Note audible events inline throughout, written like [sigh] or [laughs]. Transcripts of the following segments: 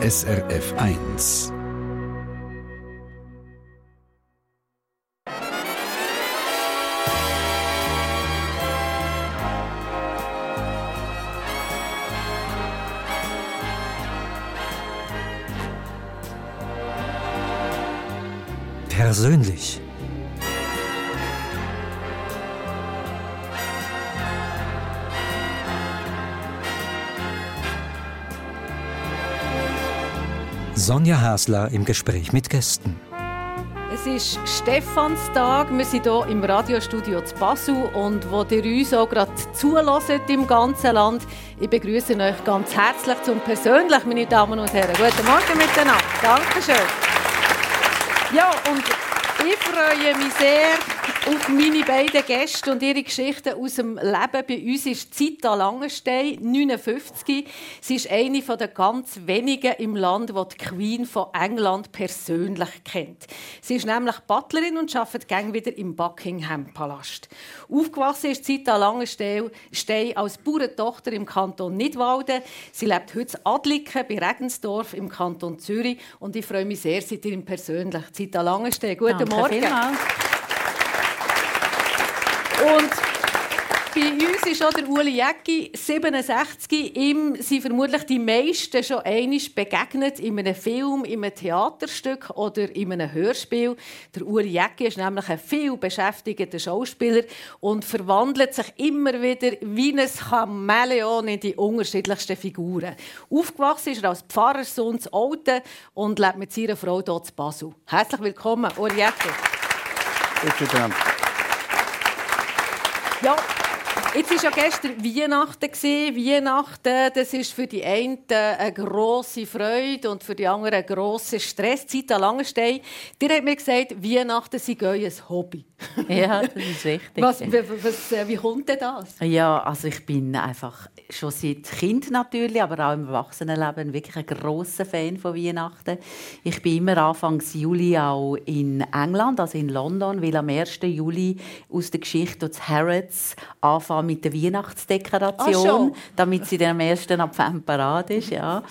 SRF 1. Persönlich. Sonja Hasler im Gespräch mit Gästen. Es ist Stephanstag. Wir sind hier im Radiostudio zu Basel und wo ihr uns auch gerade zulässt im ganzen Land. Ich begrüße euch ganz herzlich zum Persönlich, meine Damen und Herren. Guten Morgen miteinander. Dankeschön. Ja, und ich freue mich sehr auf meine beiden Gäste und ihre Geschichten aus dem Leben. Bei uns ist Zita Langenstein, 59. Sie ist eine der ganz wenigen im Land, die die Queen von England persönlich kennt. Sie ist nämlich Butlerin und arbeitet gang wieder im Buckingham Palast. Aufgewachsen ist Zita Langenstein als Bauerntochter im Kanton Nidwalden. Sie lebt heute in Adliken bei Regensdorf im Kanton Zürich und ich freue mich sehr, ihr persönlich. Zita Langenstein, guten Danke Morgen. Vielmals. Und bei uns ist auch der Uli Jäcki, 67. Ihm sind vermutlich die meisten schon einmal begegnet in einem Film, in einem Theaterstück oder in einem Hörspiel. Der Uli Jäcki ist nämlich ein viel beschäftigter Schauspieler und verwandelt sich immer wieder wie ein Chamäleon in die unterschiedlichsten Figuren. Aufgewachsen ist er als Pfarrerssohn zu Olten und lebt mit seiner Frau hier zu Basel. Herzlich willkommen, Uli Jäcki. Bitte schön. Ja, jetzt war ja gestern Weihnachten. Weihnachten, das ist für die einen eine grosse Freude und für die anderen ein grosser Stress. Zita Langenstein, dir hat mir gesagt, Weihnachten sei euer Hobby. [laughs] Ja, das ist richtig. Was, was, wie kommt denn das? Ja, also ich bin einfach schon seit Kind natürlich, aber auch im Erwachsenenleben wirklich ein großer Fan von Weihnachten. Ich bin immer Anfang Juli auch in England, also in London, weil am 1. Juli aus der Geschichte des Harrods anfangen mit der Weihnachtsdekoration, Ach, damit sie dann am 1. Advent parat ist. Ja.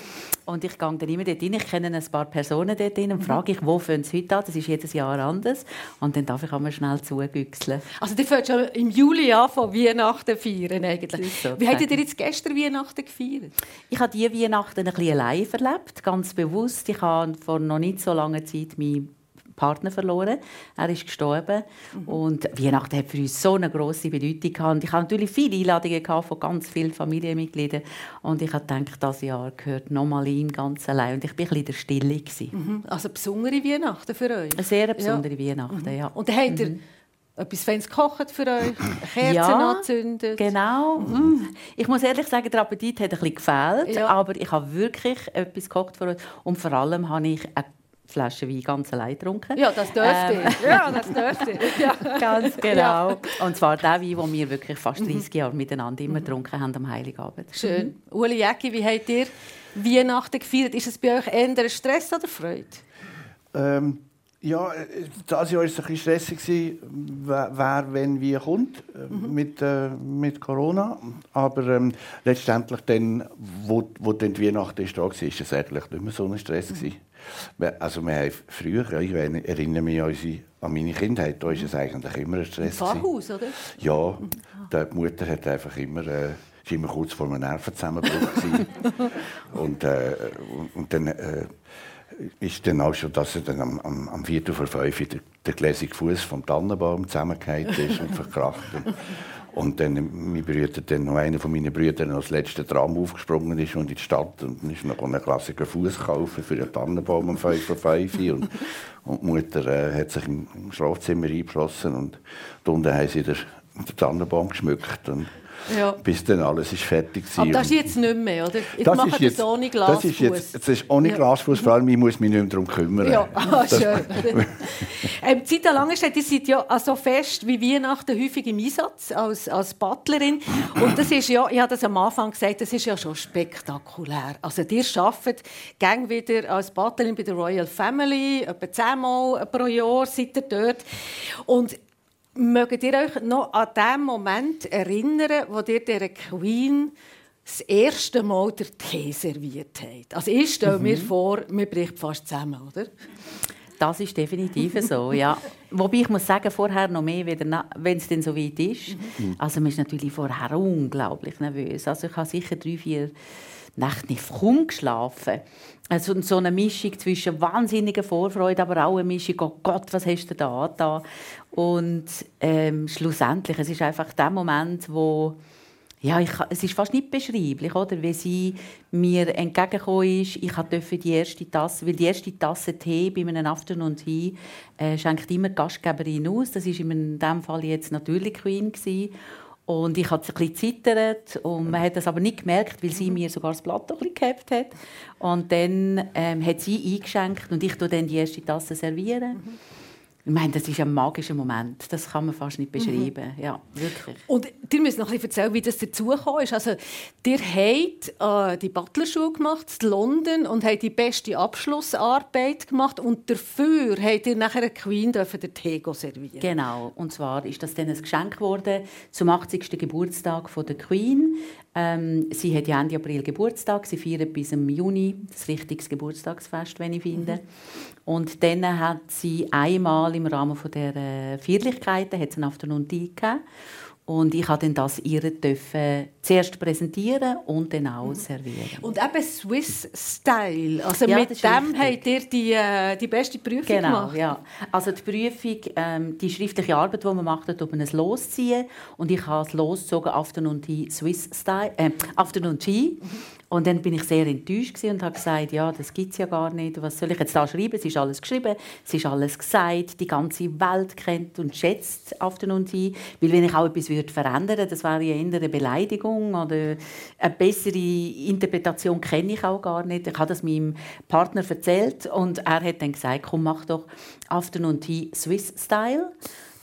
Und ich gehe dann immer dort rein. Ich kenne ein paar Personen dort rein und frage ich, wo fangen sie heute an? Das ist jedes Jahr anders. Und dann darf ich einmal schnell zugüchseln. Also, ihr fängt schon im Juli an, von Weihnachten feiern eigentlich. so, Wie habt ihr jetzt gestern Weihnachten gefeiert? Ich habe diese Weihnachten ein bisschen allein verlebt, ganz bewusst. Ich habe vor noch nicht so langer Zeit meinen Partner verloren. Er ist gestorben. Und Weihnachten hat für uns so eine grosse Bedeutung gehabt. Und ich hatte natürlich viele Einladungen gehabt von ganz vielen Familienmitgliedern. Und ich habe gedacht, das Jahr gehört nochmal ihm ganz allein. Und ich war ein bisschen in der Stille. Mhm. Also besondere Weihnachten für euch? Eine sehr besondere Weihnachten, ja. Und habt ihr etwas Feines gekocht für euch, [laughs] Kerzen Ja, angezündet. Genau. Mm. Ich muss ehrlich sagen, der Appetit hat ein bisschen gefehlt. Ja. Aber ich habe wirklich etwas gekocht für euch. Und vor allem habe ich eine Flasche Wein ganz allein getrunken. Ja, das dürfte Ähm. ich. Ja, das dürfte ich. Ja. [laughs] Ganz genau. Ja. Und zwar der Wein, den wir wirklich fast 30 Jahre miteinander immer getrunken haben am Heiligabend. Schön. Uli Jäcki, wie habt ihr Weihnachten gefeiert? Ist es bei euch eher Stress oder Freude? Ähm, ja, das Jahr war es ein bisschen stressig, gewesen, wer, wer wenn wie kommt äh, mit, äh, mit Corona. Aber ähm, letztendlich, dann, wo, wo dann die Weihnachten war, ist es eigentlich nicht mehr so ein Stress. gewesen. Also wir haben früher, ich erinnere mich an, unsere, an meine Kindheit, da war es eigentlich immer ein Stress. gewesen. Pfarrhaus, oder? Ja, die Mutter hat einfach immer, äh, ist immer kurz vor einem Nervenzusammenbruch [laughs] und, äh, und, dann äh, ist dann auch schon, dass er dann am, am, am Viertel vor fünf der, der gläsige Fuß vom Tannenbaum zusammengefallen ist und verkracht. Und, dann mein Brüder, dann noch einer von meinen Brüdern als letzter Tram aufgesprungen ist und in die Stadt und dann ist noch einen klassischen Fuß kaufen für den Tannenbaum um fünf vor fünf und, und die Mutter äh, hat sich im, im Schlafzimmer eingeschlossen und unten haben sie den, den Tannenbaum geschmückt und Ja. bis dann alles ist fertig war. Aber das ist jetzt nicht mehr, oder? Jetzt Das ist jetzt, es ohne das Glasfuß. ist jetzt, das ist ohne Ja. Glasfuß, vor allem ich muss mich nicht mehr darum kümmern. Ja, ah, Das- schön. [laughs] ähm, Zita Langenstedt, die sind ja so fest wie Weihnachten häufig im Einsatz als, als Butlerin. Und das ist ja, ich habe das am Anfang gesagt, das ist ja schon spektakulär. Also ihr arbeitet gang wieder als Butlerin bei der Royal Family, etwa zehnmal pro Jahr seid ihr dort. Und mögt ihr euch noch an den Moment erinnern, wo ihr der Queen das erste Mal der Tee serviert hat. Also ich stelle mhm. mir vor, man bricht fast zusammen, oder? Das ist definitiv so, ja. [laughs] Wobei ich muss sagen, vorher noch mehr, wenn es denn so weit ist. Mhm. Also man ist natürlich vorher unglaublich nervös. Also ich habe sicher drei, vier Nächte nicht kaum geschlafen. Also so eine Mischung zwischen wahnsinniger Vorfreude, aber auch eine Mischung, oh Gott, was hast du da da? Und ähm, schlussendlich, es ist einfach der Moment, wo ja, ich, es ist fast nicht beschreiblich, oder? Wie sie mir entgegengekommen ist. Ich durfte die erste Tasse, weil die erste Tasse Tee bei einem Afternoon Tea äh, schenkt immer die Gastgeberin aus. Das war in diesem Fall jetzt natürlich Queen. Gewesen. Und ich hatte ein bisschen zittert und man hat das aber nicht gemerkt, weil sie mir sogar das Blatt ein bisschen gehabt hat. Und dann ähm, hat sie eingeschenkt und ich dann die erste Tasse servieren. Mhm. Ich meine, das ist ein magischer Moment. Das kann man fast nicht beschreiben. Mhm. Ja, wirklich. Und ihr müsst noch ein bisschen erzählen, wie das dazugekommen ist. Also, ihr habt äh, die Butlerschule gemacht in London und habt die beste Abschlussarbeit gemacht. Und dafür habt ihr nachher eine Queen den Tee servieren Genau. Und zwar ist das dann ein Geschenk geworden zum 80. Geburtstag von der Queen. Ähm, sie hat ja Ende April Geburtstag. Sie feiert bis im Juni das richtiges Geburtstagsfest, wenn ich finde. Mhm. Und dann hat sie einmal im Rahmen von der äh, Feierlichkeiten hat sie einen Afternoon Tea gegeben. Und ich durfte das ihr dürfen zuerst präsentieren und dann auch mhm. servieren. Und eben Swiss Style. Also ja, mit dem habt ihr die, äh, die beste Prüfung genau, gemacht. Ja. Also die Prüfung, ähm, die schriftliche Arbeit, die man macht, ob man es losziehen. Und ich habe es losgezogen, Afternoon Tea Swiss Style, äh, Afternoon Tea. Mhm. Und dann bin ich sehr enttäuscht und habe gesagt, ja, das gibt es ja gar nicht. Was soll ich jetzt da schreiben? Es ist alles geschrieben, es ist alles gesagt. Die ganze Welt kennt und schätzt Afternoon Tea. Weil wenn ich auch etwas würde verändern würde, das wäre ja eher eine Beleidigung oder eine bessere Interpretation kenne ich auch gar nicht. Ich habe das meinem Partner erzählt und er hat dann gesagt, komm, mach doch Afternoon Tea Swiss Style.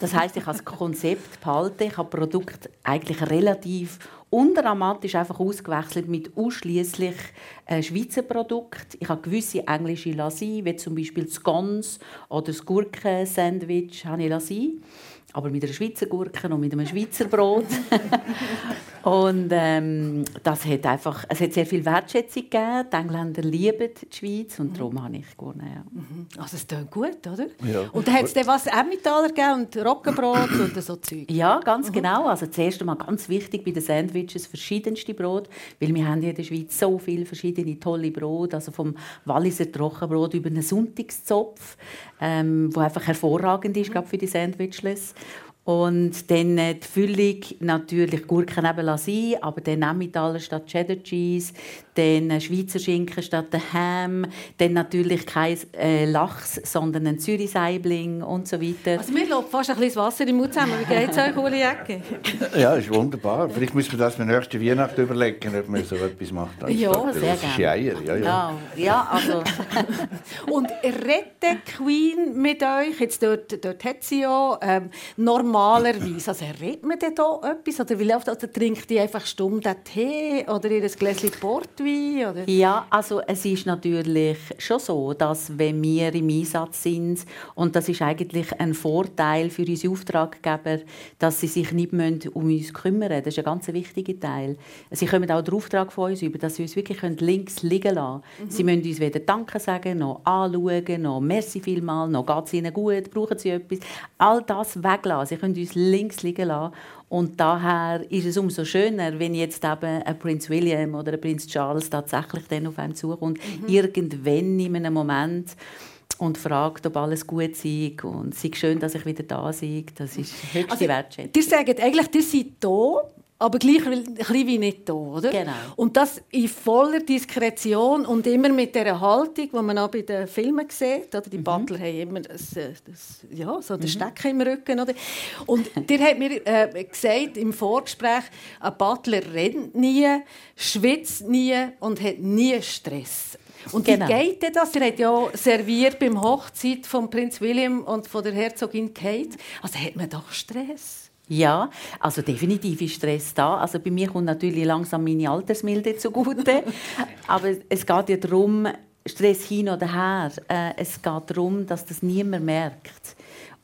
Das heißt, ich habe das Konzept behalten, ich habe Produkt eigentlich relativ undramatisch einfach ausgewechselt mit ausschließlich äh, Schweizer Produkten. Ich habe gewisse englische lassen, wie zum Beispiel das Gons oder das Gurkensandwich habe ich lassen aber mit einer Schweizer Gurke und mit einem Schweizer Brot. [laughs] und ähm, das hat einfach, es hat sehr viel Wertschätzung gegeben. Die Engländer lieben die Schweiz und darum habe ich gewonnen. Ja. Mhm. Also es klingt gut, oder? Ja. Und dann hat es dann was Emmentaler gegeben und Roggenbrot und so Zeug? Ja, ganz mhm. genau. Also zuerst einmal ganz wichtig bei den Sandwiches verschiedenste Brot, weil wir haben hier in der Schweiz so viele verschiedene tolle Brot, also vom Walliser Trockenbrot über einen Sonntagszopf, ähm, wo einfach hervorragend ist, mhm. für die Sandwiches. Und dann äh, die Füllung natürlich Gurken eben sein, aber dann Emmentaler statt Cheddar Cheese, dann Schweizer Schinken statt der Ham, dann natürlich kein äh, Lachs, sondern ein Zürichseibling und so weiter. Also mir läuft fast ein bisschen Wasser im Mund zusammen. Wie geht es euch, Uli Ecke? [laughs] Ja, ist wunderbar. Vielleicht müssen wir das für nächste Weihnachten überlegen, ob man so etwas macht. Ja, sehr gerne. Eier. Ja, ja. ja, also. [laughs] und redet Queen mit euch? Jetzt dort, dort hat sie ja ähm, normalerweise, also redet man denn da etwas? Oder wie läuft also trinkt die einfach stumm den Tee oder ihr Gläschen Portwein? Wein? Oder? Ja, also es ist natürlich schon so, dass wenn wir im Einsatz sind, und das ist eigentlich ein Vorteil für unsere Auftraggeber, dass sie sich nicht um uns kümmern müssen. Das ist ein ganz wichtiger Teil. Sie kommen auch den Auftrag von uns über, dass sie uns wirklich links liegen lassen können. Mhm. Sie müssen uns weder Danke sagen, noch anschauen, noch Merci vielmal, noch geht es ihnen gut, brauchen sie etwas. All das weglassen. Sie können uns links liegen lassen. Und daher ist es umso schöner, wenn jetzt eben ein Prinz William oder ein Prinz Charles tatsächlich dann auf einen zukommt, mhm. irgendwann in einem Moment und fragt, ob alles gut sei und es ist schön, dass ich wieder da sei. Das ist höchste also, Wertschätzung. Ihr sagt eigentlich, ihr seid da aber gleich ein bisschen wie nicht da, oder? Genau. Und das in voller Diskretion und immer mit der Haltung, die man auch bei den Filmen sieht, oder? Die mhm. Butler haben immer das, äh, das, ja, so den mhm. Stecken im Rücken, oder? Und [laughs] der hat mir äh, gesagt im Vorgespräch, ein Butler rennt nie, schwitzt nie und hat nie Stress. Und genau. wie geht das? Ihr habt ja serviert beim Hochzeit von Prinz William und von der Herzogin Kate. Also hat man doch Stress? Ja, also definitiv ist Stress da. Also bei mir kommt natürlich langsam meine Altersmilde zugute. [laughs] Aber es geht ja darum, Stress hin oder her. Äh, es geht darum, dass das niemand merkt.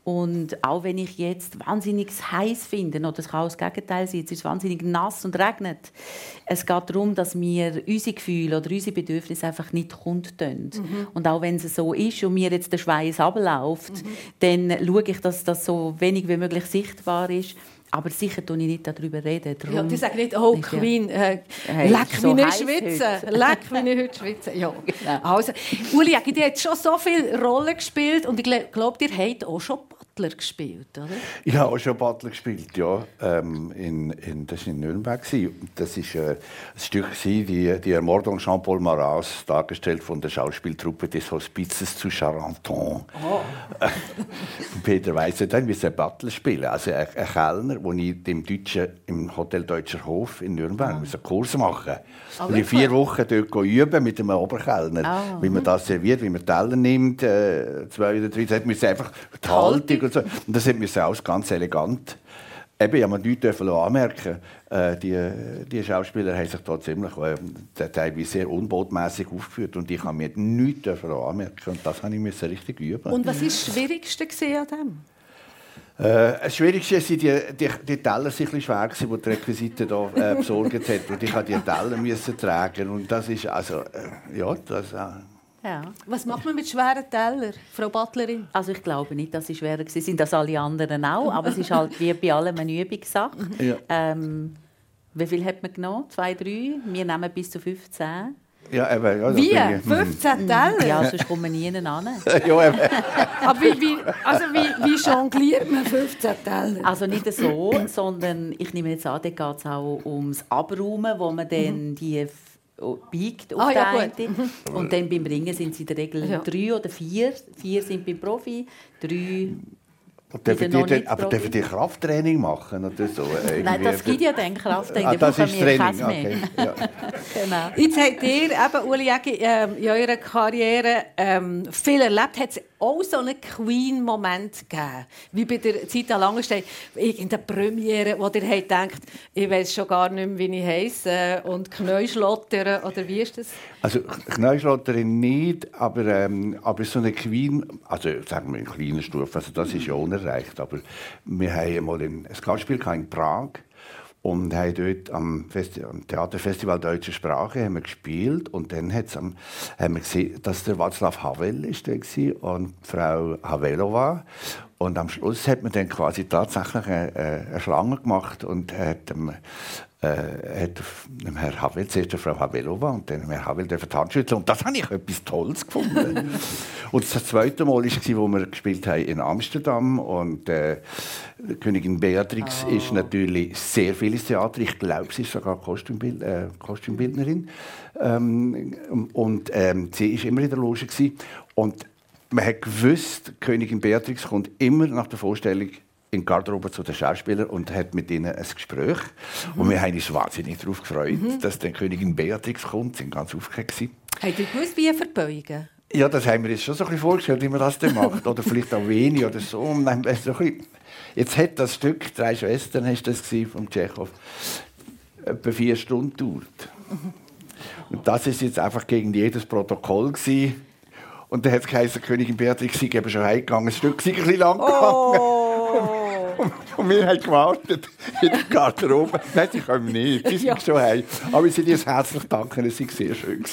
Und auch wenn ich jetzt wahnsinnig heiß finde, oder es kann auch das Gegenteil sein, es ist wahnsinnig nass und regnet, es geht darum, dass wir unsere Gefühle oder unsere Bedürfnisse einfach nicht kundtun. Mhm. Und auch wenn es so ist und mir jetzt der Schweiß abläuft, mhm. dann schaue ich, dass das so wenig wie möglich sichtbar ist. Aber sicher tue ich nicht darüber reden. Darum ja, die sagen nicht, oh Queen, äh, hey, leck so mich schwitzen. Leck mich heute schwitzen. [laughs] Ja. Genau. Also, Uli, ihr habt schon so viele Rollen gespielt und ich glaube, ihr habt auch schon Butler gespielt, oder? Ich habe auch schon Butler gespielt, ja. Ähm, in, in, das war in Nürnberg. Das war äh, ein Stück, die, die Ermordung Jean-Paul Maras, dargestellt von der Schauspieltruppe des Hospizes zu Charenton. Oh. [laughs] Peter Weiss, dann musste Butler spielen. Also ein, ein Kellner, den ich dem Deutschen, im Hotel Deutscher Hof in Nürnberg ah. einen Kurs machen oh, Und in vier Wochen dort üben mit einem Oberkellner, oh. wie man das serviert, wie man Teller nimmt, äh, zwei oder drei. Das musste einfach die Haltung und so. Und das hat mir auch ganz elegant. Eben, ich habe nichts anmerken äh, die, die Schauspieler haben sich da ziemlich äh, teilweise sehr unbotmäßig aufgeführt und ich habe mir nichts anmerken und das habe ich richtig üben. Und was war das Schwierigste an dem? Äh, das Schwierigste war, die, die, die Teller waren ein schwer, die die Requisite da, äh, besorgt hat. Und ich musste die Teller müssen tragen. Und das ist, also, äh, ja, das, äh, ja. Was macht man mit schweren Tellern, Frau Butlerin? Also ich glaube nicht, dass sie schwerer sind, sind das alle anderen auch, aber es ist halt wie bei allem eine Übungssache. [laughs] Ja. Ähm, wie viel hat man genommen? Zwei, drei? Wir nehmen bis zu 15. Ja, eben, ja, wie? 15 mhm. Teller? Ja, sonst kommen wir nie hin. [laughs] ja, eben. [laughs] Aber wie, wie, also wie, wie jongliert man 15 Teller? Also nicht so, sondern ich nehme jetzt an, da geht es auch ums Abräumen, wo man dann mhm. die biegt auf ah, ja, eine. Und dann beim Ringen sind es in der Regel ja. drei oder vier. Vier sind beim Profi, drei Dürfen die dann, aber dürfen die Krafttraining machen oder so? Nein, das gibt ja dann Krafttraining. Ah, das ist Training, okay. ja. [laughs] genau. Jetzt habt ihr, eben, Uli Jägi, ähm, in eurer Karriere ähm, viel erlebt. Hat es auch so einen Queen-Moment gegeben? Wie bei der Zeit an Langenstein. Irgendeine Premiere, wo ihr habt gedacht, ich weiß schon gar nicht mehr, wie ich heiße. Und Knäuschlottern, oder wie ist das? Also Knäuschlotterin nicht, aber, ähm, aber so eine Queen, also sagen wir in kleiner Stufe, also das ist ja unerreicht. Aber wir haben mal ein Gastspiel in Prag und haben dort am, Festi am Theaterfestival Deutsche Sprache haben wir gespielt und dann am, haben wir gesehen, dass der Václav Havel ist war und Frau Havelova und am Schluss hat man dann quasi tatsächlich eine, eine Schlange gemacht und hat dem, äh, hat dem Herr Havel, zuerst der Frau Havelova und dann Herr Havel die Hand schütteln. Und das habe ich etwas Tolles gefunden. [laughs] und das zweite Mal war, wo wir gespielt haben in Amsterdam und äh, Königin Beatrix oh. ist natürlich sehr viel ins Theater. Ich glaube, sie ist sogar Kostümbild, äh, Kostümbildnerin. Ähm, und ähm, sie war immer in der Loge. Gewesen. Und man hat gewusst, Königin Beatrix kommt immer nach der Vorstellung in die Garderobe zu den Schauspielern und hat mit ihnen ein Gespräch. Mhm. Und wir haben uns wahnsinnig darauf gefreut, mhm. dass dann Königin Beatrix kommt. Sie waren ganz aufgeregt. Habt ihr gewusst, wie ihr verbeugen? Ja, das haben wir uns schon so ein bisschen vorgestellt, wie man das dann macht. oder vielleicht auch wenig oder so. Jetzt hat das Stück, «Drei Schwestern» hast das vom Tschechow, etwa vier Stunden gedauert. Und das ist jetzt einfach gegen jedes Protokoll gewesen. Und dann hat es geheißen, Königin Beatrix sei eben schon heimgegangen. Das Stück sei ein bisschen lang gegangen. Oh. Und wir haben gewartet [laughs] in der Garderobe. Nein, sie kommen nicht. Sie sind ja. schon heim. Aber ich dir herzlich danken, es war sehr schön.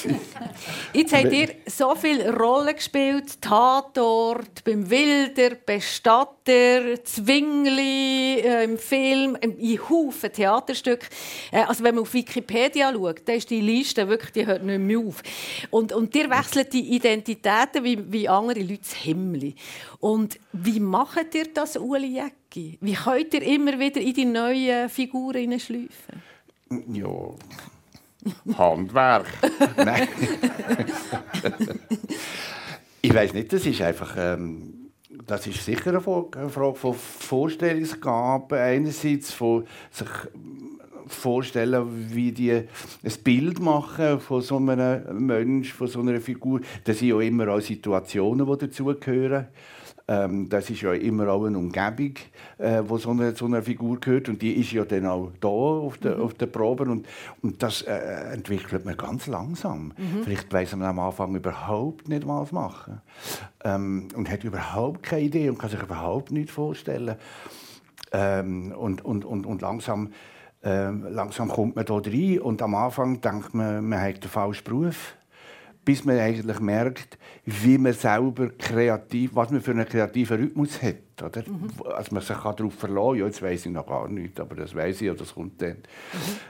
Jetzt habt ihr so viele Rollen gespielt. Tatort, beim Wilder, Bestatter, Zwingli, äh, im Film, in Haufen Theaterstücke. Äh, also wenn man auf Wikipedia schaut, dann ist die Liste wirklich, die hört nicht mehr auf. Und, und ihr wechselt die Identitäten wie, wie andere Leute das Himmel. Und wie macht ihr das, Uli Jäcki? Wie könnt ihr immer wieder in die neuen Figuren hineinschleifen? Ja, Handwerk. [laughs] Nein. ich weiß nicht, das ist einfach... Ähm das ist sicher eine Frage von Vorstellungsgaben einerseits von sich vorstellen, wie die ein Bild machen von so einem Mensch, von so einer Figur. Das sind ja immer auch Situationen, die dazugehören. Ähm, das ist ja immer auch eine Umgebung, äh, wo so eine, so eine Figur gehört und die ist ja dann auch da auf der, mhm. auf der Probe und, und das äh, entwickelt man ganz langsam. Mhm. Vielleicht weiß man am Anfang überhaupt nicht, was machen ähm, und hat überhaupt keine Idee und kann sich überhaupt nicht vorstellen. Ähm, und, und, und, und langsam, ähm, langsam kommt man da rein und am Anfang denkt man, man hat den falschen Beruf bis man eigentlich merkt, wie man selber kreativ, was man für einen kreativen Rhythmus hat. Oder? Mhm. Also man sich darauf verlassen kann. Ja, jetzt weiß ich noch gar nichts, aber das weiß ich ja, das kommt dann. Mhm.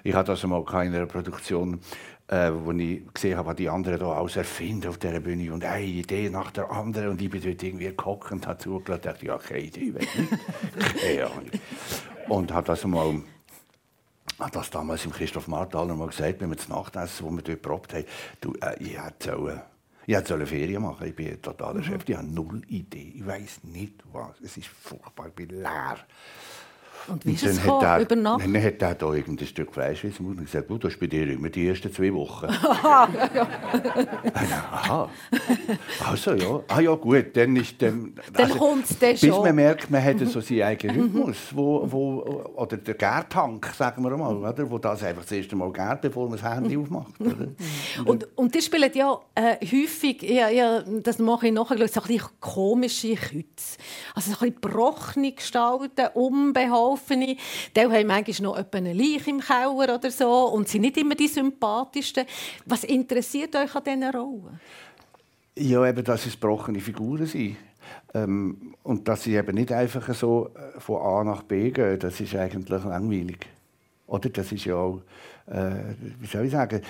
Ich hatte das einmal in einer Produktion, äh, wo ich gesehen habe, was die anderen da alles erfinden auf dieser Bühne und eine Idee nach der anderen und ich bin dort irgendwie gekocht und habe zugelassen und dachte, ja, keine Idee, [laughs] keine Ahnung. Und habe das einmal hat das damals im Christoph Marthaler mal gesagt, wenn wir das Nachtessen, wo wir dort probt haben, du, äh, ich hätte sollen, ich hätte eine Ferien machen Ich bin totaler mhm. Chef, ich habe null Idee. Ich weiß nicht was. Es ist furchtbar, ich bin leer. Und wie ist es gekommen, er, über Nacht? Dann hat er da irgendein Stück Fleisch in und gesagt, du, das bei dir immer die ersten zwei Wochen. [laughs] Aha. Aha. Also ja, ah ja gut, dann ist dann... Dann also, kommt es dann schon. Bis man merkt, man hat so seinen eigenen Rhythmus, wo, wo, oder der Gärtank, sagen wir mal, oder, wo das einfach das erste Mal gärt, bevor man das Handy aufmacht. Oder? Und, und die spielen ja äh, häufig, ja, ja, das mache ich nachher, so ein bisschen komische Kütze. Also so ein bisschen gebrochene Gestalten, unbeholfen offene. Die haben manchmal noch eine Leiche im Keller oder so und sind nicht immer die sympathischsten. Was interessiert euch an diesen Rollen? Ja, eben, dass es gebrochene Figuren sind. Ähm, und dass sie eben nicht einfach so äh, von A nach B gehen, das ist eigentlich langweilig. Oder das ist ja auch äh, wie soll ich sagen,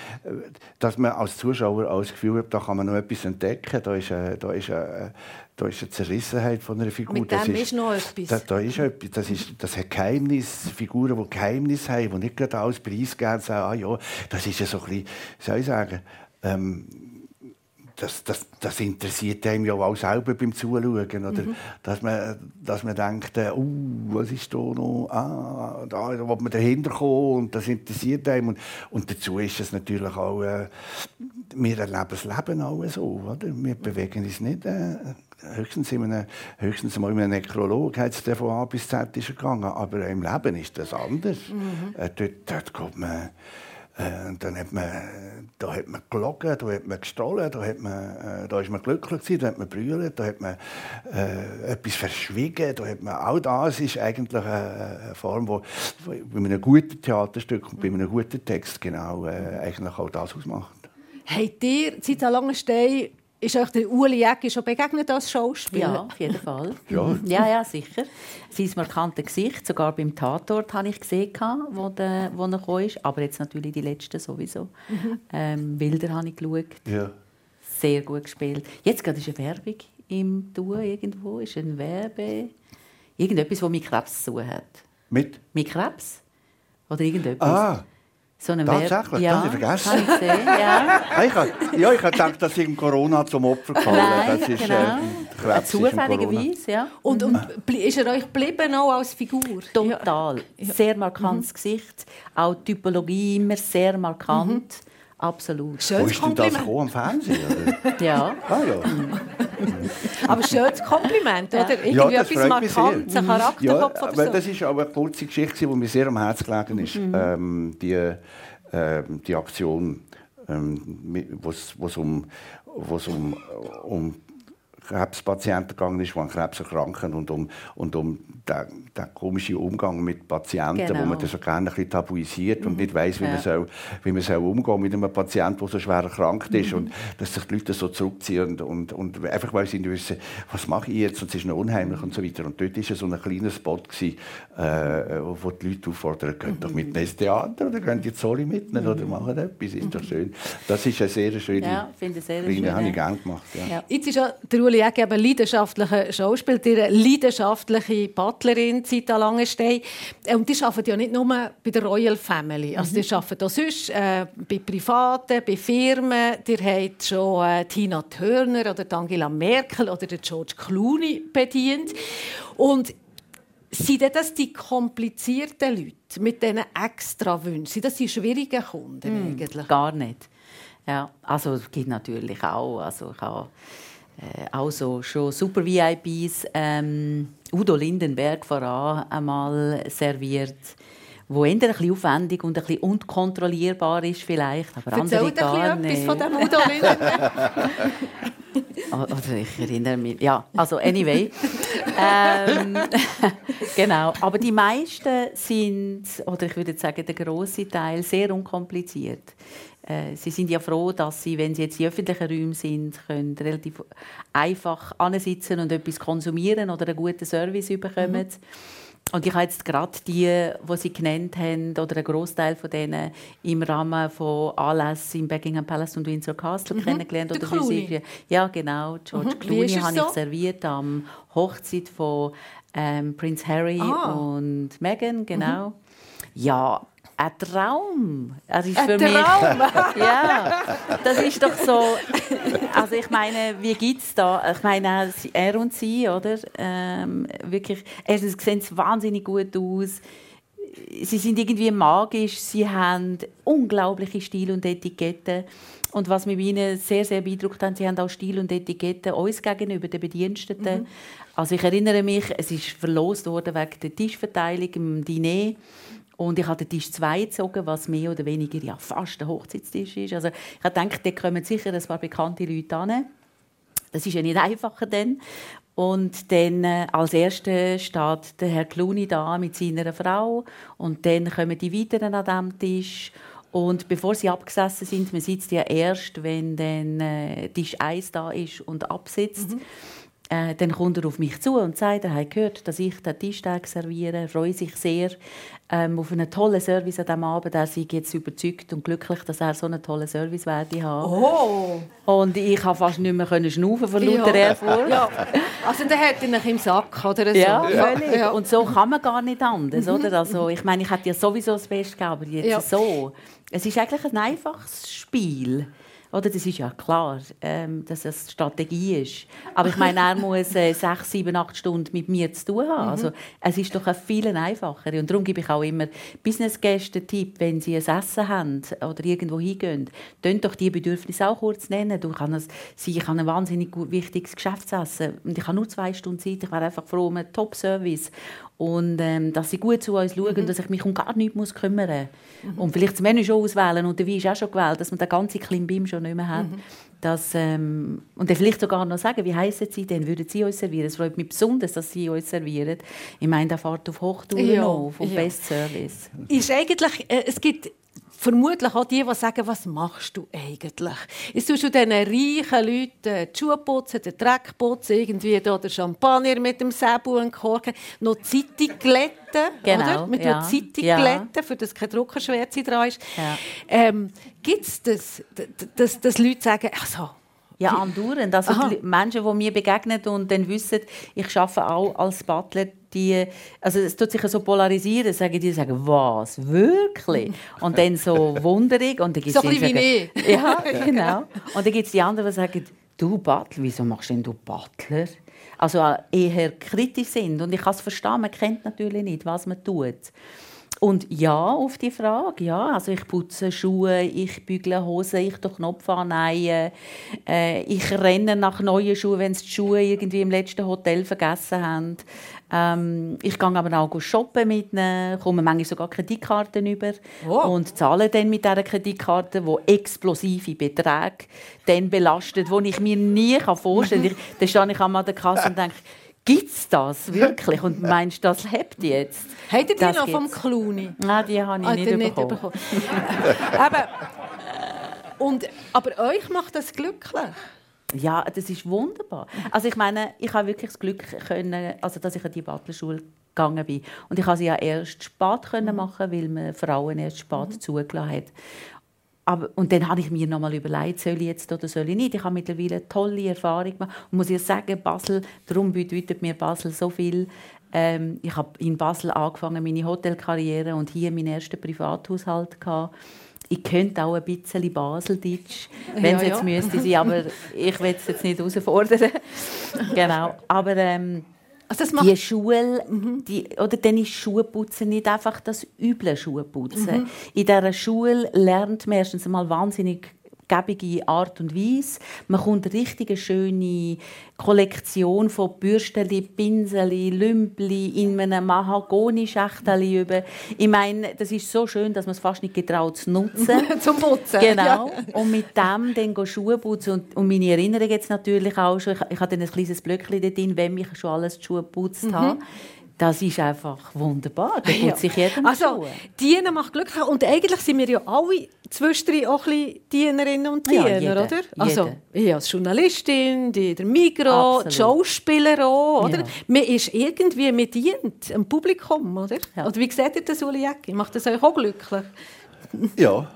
dass man als Zuschauer auch das Gefühl hat, da kann man noch etwas entdecken, da ist, äh, da ist, äh, da ist eine Zerrissenheit von einer Figur. Mit dem das ist, ist noch etwas. Da, da ist etwas, das, ist, das hat Geheimnis, Figuren, die Geheimnis haben, die nicht gerade alles preisgeben und sagen, ah ja, das ist ja so ein bisschen, wie soll ich sagen, ähm, das, das, das interessiert einem ja auch selber beim Zuschauen. Oder? Mhm. Dass, man, dass man denkt, uh, was ist da noch? Ah, da, da will man dahinter kommen und das interessiert einem. Und, und dazu ist es natürlich auch, äh, wir erleben das Leben auch so. Oder? Wir bewegen uns nicht. Äh, höchstens, in einem, höchstens mal in einem Nekrolog hat es von A bis Z ist gegangen. Aber im Leben ist das anders. Mhm. Äh, dort, dort kommt man äh, dann hat man, da hat man gelogen, da hat man gestohlen, da, hat man, äh, da ist man glücklich gewesen, da hat man brüllt, da hat man äh, etwas verschwiegen, da hat man, auch das ist eigentlich eine Form, wo, wo bei einem guten Theaterstück und bei einem guten Text genau äh, eigentlich auch das ausmacht. Habt ihr seit lange Stein ist euch der Uli Jäcki schon begegnet als Schauspieler? Ja, auf jeden Fall. [laughs] ja. ja, ja, sicher. Sein markantes Gesicht, sogar beim Tatort habe ich gesehen, wo, der, wo er kam. Aber jetzt natürlich die letzten sowieso. Mhm. Ähm, Bilder habe ich geschaut. Ja. Sehr gut gespielt. Jetzt gerade ist eine Werbung im Tun irgendwo. Ist ein Werbe... Irgendetwas, das mit Krebs zu tun hat. Mit? Mit Krebs? Oder irgendetwas. Ah. So eine Tatsächlich? Ja, das habe ich vergessen. Habe ich gesehen, ja. [laughs] Ah, ich habe, ja, ich habe gedacht, dass ich Corona zum Opfer gefallen Nein, das ist, genau. Äh, Zufälligerweise, ja. Und, und ist er euch geblieben auch als Figur? Total. Ja. Sehr markantes mhm. Gesicht. Auch die Typologie immer sehr markant. Mhm. Absolut. Schönes Wo ist denn das gekommen, am Fernsehen? Oder? ja. Ah, ja. [laughs] aber schönes Kompliment, oder? Irgendwie ja, etwas Markantes, ein Charakterkopf ja, oder so. Das ist aber eine kurze Geschichte, die mir sehr am Herzen gelegen ist. Mhm. Ähm, die, äh, die Aktion, ähm, wo es um, wo's um, um Krebspatienten gegangen ist, die an Krebs erkranken und um, und um den, den komischen Umgang mit Patienten, genau. wo man das so gerne ein bisschen tabuisiert und mhm. nicht weiß, wie, ja. man soll, wie man soll umgehen mit einem Patienten, der so schwer erkrankt ist mhm. und dass sich die Leute so zurückziehen und, und, und einfach weil sie nicht wissen, was mache ich jetzt und es ist noch unheimlich und so weiter. Und dort war so ein kleiner Spot, gewesen, äh, wo die Leute auffordern, könnt mhm. doch mit ins Theater oder könnt ihr Zolli mitnehmen mhm. oder machen etwas, ist doch schön. Das ist eine sehr schöne, ja, finde sehr schön, habe ich gerne gemacht. Ja. Ja. Jetzt ist ja der Uli eben leidenschaftlicher Schauspieler, eine leidenschaftliche Butlerin seit lange Stein. Äh, und die arbeiten ja nicht nur bei der Royal Family. Also die mhm. arbeiten auch sonst äh, bei Privaten, bei Firmen. Ihr habt schon äh, Tina Turner oder Angela Merkel oder George Clooney bedient. Und sind das die komplizierten Leute mit diesen extra Wünschen? Sind das die schwierigen Kunden hm, eigentlich? Gar nicht. Ja, also es gibt natürlich auch, also ich habe äh, auch so schon super VIPs, ähm, Udo Lindenberg voran einmal serviert wo eher ein bisschen aufwendig und ein bisschen unkontrollierbar ist vielleicht, aber Erzähl andere gar nicht. etwas von dem Udo Lindenberg. [laughs] Oder ich erinnere mich. Ja, also anyway. ähm, [laughs] genau. Aber die meisten sind, oder ich würde sagen, der große Teil, sehr unkompliziert. Äh, sie sind ja froh, dass sie, wenn sie jetzt in öffentlichen Räumen sind, können relativ einfach ansitzen und etwas konsumieren oder einen guten Service bekommen. Mhm. Und ich habe jetzt gerade die, die Sie genannt haben, oder einen Großteil von denen im Rahmen von Anlässen im Buckingham Palace und Windsor Castle mhm. kennengelernt. Der oder Clooney. Ja, genau. George mhm. Clooney habe so? ich serviert am Hochzeit von ähm, Prince Harry ah. und Meghan, genau. Mhm. Ja, ein Traum. Das ist ein für Traum? Mich, [laughs] ja, das ist doch so. Also ich meine, wie gibt es da? Ich meine, er und sie, oder? Ähm, wirklich, erstens sehen sie wahnsinnig gut aus. Sie sind irgendwie magisch. Sie haben unglaubliche Stil und Etiketten. Und was mich bei ihnen sehr, sehr beeindruckt hat, sie haben auch Stil und Etiketten uns gegenüber, den Bediensteten. Mhm. Also ich erinnere mich, es ist verlost worden wegen der Tischverteilung im Diner. Und ich habe den Tisch 2 gezogen, was mehr oder weniger ja, fast ein Hochzeitstisch ist. Also ich habe gedacht, da kommen sicher ein paar bekannte Leute an. Das ist ja nicht einfacher dann. Und dann äh, als Erster steht der Herr Clooney da mit seiner Frau. Und dann kommen die weiteren an diesem Tisch. Und bevor sie abgesessen sind, man sitzt ja erst, wenn dann äh, Tisch 1 da ist und absitzt. Mhm äh, dann kommt er auf mich zu und sagt, er hat gehört, dass ich den Tischtag serviere. Er freut sich sehr ähm, auf einen tollen Service an diesem Abend. Er sei jetzt überzeugt und glücklich, dass er so einen tollen Service werde haben. Oh. Und ich konnte fast nicht mehr schnaufen vor lauter ja. [laughs] Ehrfurcht. Ja. Also der hat ihn im Sack, oder so? Ja, völlig. Ja. Und so kann man gar nicht anders, mhm. oder? Also, ich meine, ich hätte ja sowieso das Beste gegeben, aber jetzt so. Es ist eigentlich ein einfaches Spiel. Oder? Das ist ja klar, ähm, dass das Strategie ist. Aber ich meine, er muss äh, sechs, sieben, acht Stunden mit mir zu tun haben. Mhm. Also, es ist doch viel einfacher. Und darum gebe ich auch immer Businessgästen Tipp, wenn sie ein Essen haben oder irgendwo hingehen, dann doch die Bedürfnisse auch kurz nennen. Du kannst sie, ich habe ein wahnsinnig wichtiges Geschäftsessen und ich habe nur zwei Stunden Zeit. Ich wäre einfach froh um einen Top-Service und ähm, dass sie gut zu uns schauen, mhm. dass ich mich um gar nichts muss kümmern muss. Mhm. Und vielleicht das Menü schon auswählen und der Wein ist auch schon gewählt, dass man den ganzen Klimbim schon nicht mehr hat. Mhm. Das, ähm, und dann vielleicht sogar noch sagen, wie heißen sie denn, würden sie uns servieren? Es freut mich besonders, dass sie uns servieren. Ich meine, der fährt auf Hochtouren ja, auf, auf ja. Best Service. Ist eigentlich, äh, es gibt vermutlich auch die, die sagen, was machst du eigentlich? Jetzt tust du diesen reichen Leuten die Schuhe putzen, den Dreck putzen, irgendwie da der Champagner mit dem Säbel und Korken, noch die Zeitung glätten, genau, oder? Man ja. tut Zeitung ja. glätten, für das kein Druckerschwärze dran ist. Ja. Ähm, Gibt es das, dass, dass Leute sagen, also, ja, andauernd. Also die Menschen, die mir begegnen und dann wissen, ich arbeite auch als Butler, die, also es tut sich so polarisieren, sagen die sagen, was, wirklich? Und dann so [laughs] wunderig. Und dann gibt's so ein bisschen wie ich. Ja, [laughs] genau. Und dann gibt es die anderen, die sagen, du Butler, wieso machst denn du Butler? Also eher kritisch sind. Und ich kann es verstehen, man kennt natürlich nicht, was man tut. Und ja, auf die Frage, ja. Also ich putze Schuhe, ich bügle Hosen, ich durch Knopf annähen, äh, ich renne nach neuen Schuhen, wenn sie die Schuhe irgendwie im letzten Hotel vergessen haben. Ähm, ich gehe aber auch shoppen mit ihnen, komme manchmal sogar Kreditkarten über oh. und zahle dann mit dieser Kreditkarte, die explosive Beträge dann belastet, die ich mir nie vorstellen kann. dann stehe ich an der Kasse und denke, Gibt es das wirklich? Und meinst du, das lebt jetzt? Habt ihr die noch vom Clooney? Nein, die habe ich ah, nicht, nicht bekommen. [laughs] aber, und, aber euch macht das glücklich? Ja, das ist wunderbar. Also ich meine, ich habe wirklich das Glück können, also dass ich an die Butlerschule gegangen bin. Und ich konnte sie ja erst spät können machen, weil man Frauen erst spät mhm. zugelassen hat. Aber, und dann habe ich mir noch mal überlegt, soll ich jetzt oder soll ich nicht. Ich habe mittlerweile eine tolle Erfahrung gemacht. Und muss ich sagen, Basel, darum bedeutet mir Basel so viel. Ähm, ich habe in Basel angefangen, meine Hotelkarriere und hier meinen ersten Privathaushalt gehabt. Ich könnte auch ein bisschen Baseldeutsch, wenn es ja, jetzt ja. müsste sein, aber ich will es jetzt nicht herausfordern. [laughs] genau. Aber ähm, Also das macht die Schule, die, oder dann ist Schuhputzen nicht einfach das üble Schuhputzen. In dieser Schule lernt man erstens einmal wahnsinnig gebige Art und Weise. Man kommt eine richtige schöne Kollektion von Bürsteli, Pinseli, Lümpli in einem Mahagoni-Schächteli über. Ich meine, das ist so schön, dass man es fast nicht getraut zu nutzen. [laughs] zum Putzen. Genau. Ja. Und mit dem dann Schuhe putzen. Und, und meine Erinnerung jetzt natürlich auch schon, ich, ich habe dann ein kleines Blöckchen dort drin, wenn ich schon alles die Schuhe geputzt habe. Das ist einfach wunderbar. Da putze ich jeden Also. Dienen macht glücklich. Und eigentlich sind wir ja alle zwischendrin auch ein bisschen Dienerinnen und Ja, Diener, jeder, oder? Also, jeder. ich als Journalistin, die, der Migro, die. Schauspieler auch, oder? Ja. Man ist irgendwie, man dient am Publikum, oder? Ja. Oder wie seht ihr das, Uli Jäcki? Macht das euch auch glücklich? Ja.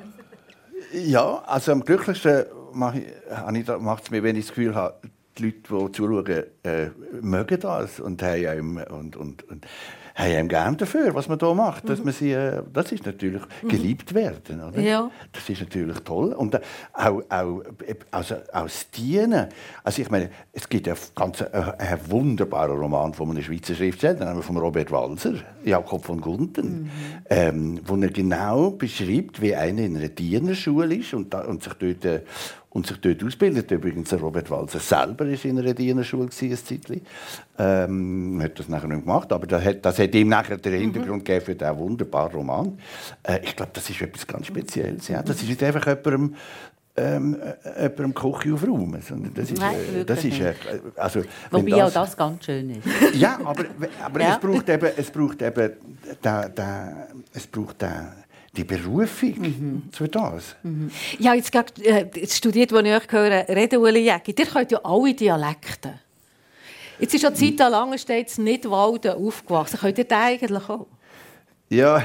Ja, also am glücklichsten macht es mir, wenn ich das Gefühl habe, die Leute, die zuschauen, äh, mögen das und haben einem, und, und, und haben einem gern dafür, was man hier macht. Dass man sie, äh, das ist natürlich geliebt werden. Oder? Ja. Das ist natürlich toll. Und äh, auch, auch, äh, also, auch das Dienen. Also ich meine, es gibt ja ganz äh, einen wunderbaren Roman von einem Schweizer Schriftsteller, nämlich von Robert Walser, Jakob von Gunten, ähm, wo er genau beschreibt, wie einer in einer Dienerschule ist und, da, und sich dort äh, und sich dort ausbildet. Übrigens, Robert Walser selber war in einer Dienerschule ein Zeitchen. Ähm, hat das nachher nicht gemacht, aber das hat, das hat ihm nachher den Hintergrund gegeben für diesen wunderbaren Roman. Äh, ich glaube, das ist etwas ganz Spezielles. Ja. Das ist nicht einfach jemandem ähm, äh, jemandem Küche aufräumen, sondern das ist, Nein, äh, das ist äh, also, Wobei auch das ganz schön ist. ja, aber, aber Ja. es braucht eben, es braucht eben da, da, es braucht da, die Berufung Mhm. zu das. Ja, jetzt, gerade, äh, jetzt studiert, wo ich euch höre, reden Uli Jäcki, ihr könnt ja alle Dialekte. Jetzt ist ja die Zeit lang steht nicht Walden aufgewachsen. Könnt ihr das eigentlich auch? Ja,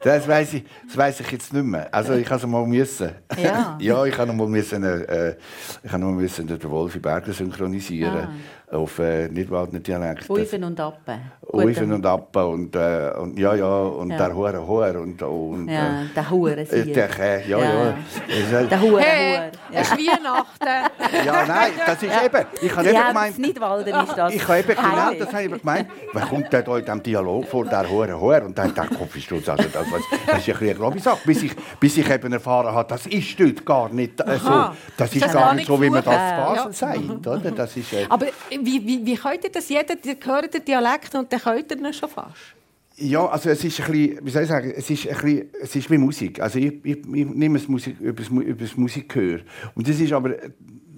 das weiß ich, das weiß ich jetzt nicht mehr. Also ich habe es mal müssen. Ja. [laughs] ja, ich habe mal müssen, äh, ich habe mal müssen den Wolfi Berger synchronisieren auf äh, Nidwaldner Dialekt. Uifen und Appen. Uifen und Appen und, äh, und ja, ja, und Ja. der Hure Hure und, und Ja, der Hure äh, der Kä- ja, ja. Ja. ja. Der Hure, Hey, Hure. es ist Weihnachten. [laughs] Ja, nein, das ist eben. Ich habe eben Ja, gemeint, das Nidwalden ist das. ich habe eben genau das habe ich eben gemeint. Wer kommt denn da in diesem Dialog vor, der Hure Hure? Und dann dachte ich, Kopfsturz, also das, was, das ist ein bisschen eine grobe Sache. Bis ich, bis ich eben erfahren habe, das ist dort gar nicht äh, so. Das ist Das gar gar nicht so, wie man das Basel Ja. sagt. Oder? Das ist, äh, Aber wie, wie, wie könnt ihr das? Jeder hört den Dialekt und dann könnt ihr ihn schon fast. Ja, also es ist ein bisschen, wie soll ich sagen, es ist ein bisschen, es ist wie Musik. Also ich, ich, ich nehme es Musik, über, das, über das Musikgehör. Und das ist aber, äh,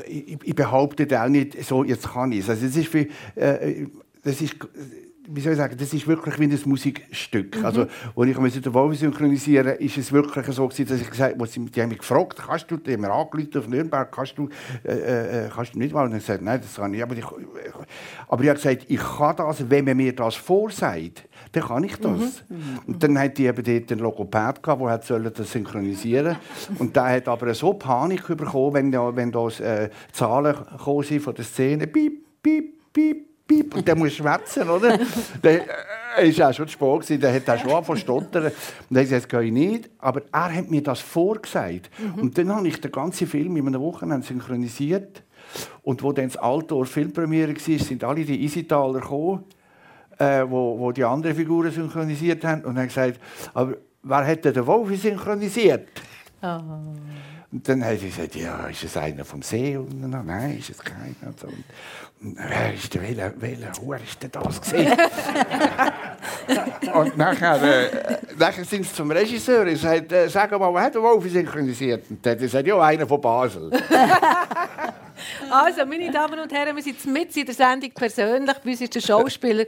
ich, ich behaupte auch nicht, so, jetzt kann ich es. Also es ist wie, äh, das ist, wie soll ich sagen, das ist wirklich wie ein Musikstück. Also, als ich mit der Wolfi synchronisieren ist es wirklich so gewesen, dass ich gesagt habe, die haben mich gefragt, kannst du, die haben mir angerufen auf Nürnberg, kannst du, äh, äh, kannst du nicht mal? Und ich gesagt, nein, das kann ich. Aber ich, aber ich habe gesagt, ich kann das, wenn man mir das vorsagt, dann kann ich das. Und dann hat die eben dort einen Logopäd gehabt, der das synchronisieren [laughs] Und der hat aber so Panik bekommen, wenn da, wenn da äh, Zahlen gekommen sind von der Szene, piep, piep, piep, piep, und der muss schwätzen, oder? [laughs] der äh, ist auch schon zu spät gewesen, der hat auch schon stottern. Und dann gesagt, das gehe ich nicht. Aber er hat mir das vorgesagt. Und dann habe ich den ganzen Film in einem Wochenende synchronisiert. Und wo dann das Altdorf Filmpremiere war, sind alle die Isitaler gekommen äh, wo, wo die anderen Figuren synchronisiert haben und haben gesagt, aber wer hat denn den Wolfi synchronisiert? Und dann haben sie gesagt, ja, ist es einer vom See? Und dann, nein, ist es keiner. Und, so. und wer ist der, welcher, welcher Hure ist denn das gewesen? [laughs] und nachher, äh, nachher sind sie zum Regisseur und sagt, äh, sag mal, wer hat den Wolfi synchronisiert? Und der hat gesagt, ja, einer von Basel. [laughs] Also, meine Damen und Herren, wir sind mit in der Sendung persönlich. Bei uns ist der Schauspieler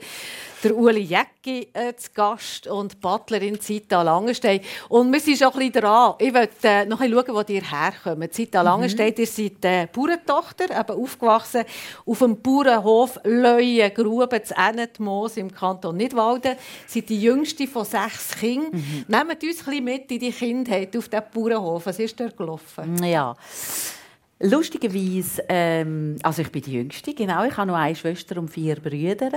der Uli Jäcki äh, zu Gast und Butlerin Zita Langenstein. Und wir sind schon ein bisschen dran. Ich möchte äh, noch ein bisschen schauen, wo ihr herkommt. Zita Langenstein, ihr seid äh, Bauerntochter, eben aufgewachsen auf dem Bauernhof Leuen, Gruben, zu Ennetmoos im Kanton Nidwalden. Ihr seid die jüngste von sechs Kindern. Nehmt uns ein bisschen mit in die Kindheit auf diesem Bauernhof. Was ist dort gelaufen? Ja. Lustigerweise, ähm, also ich bin die Jüngste, genau. Ich habe noch eine Schwester und vier Brüder.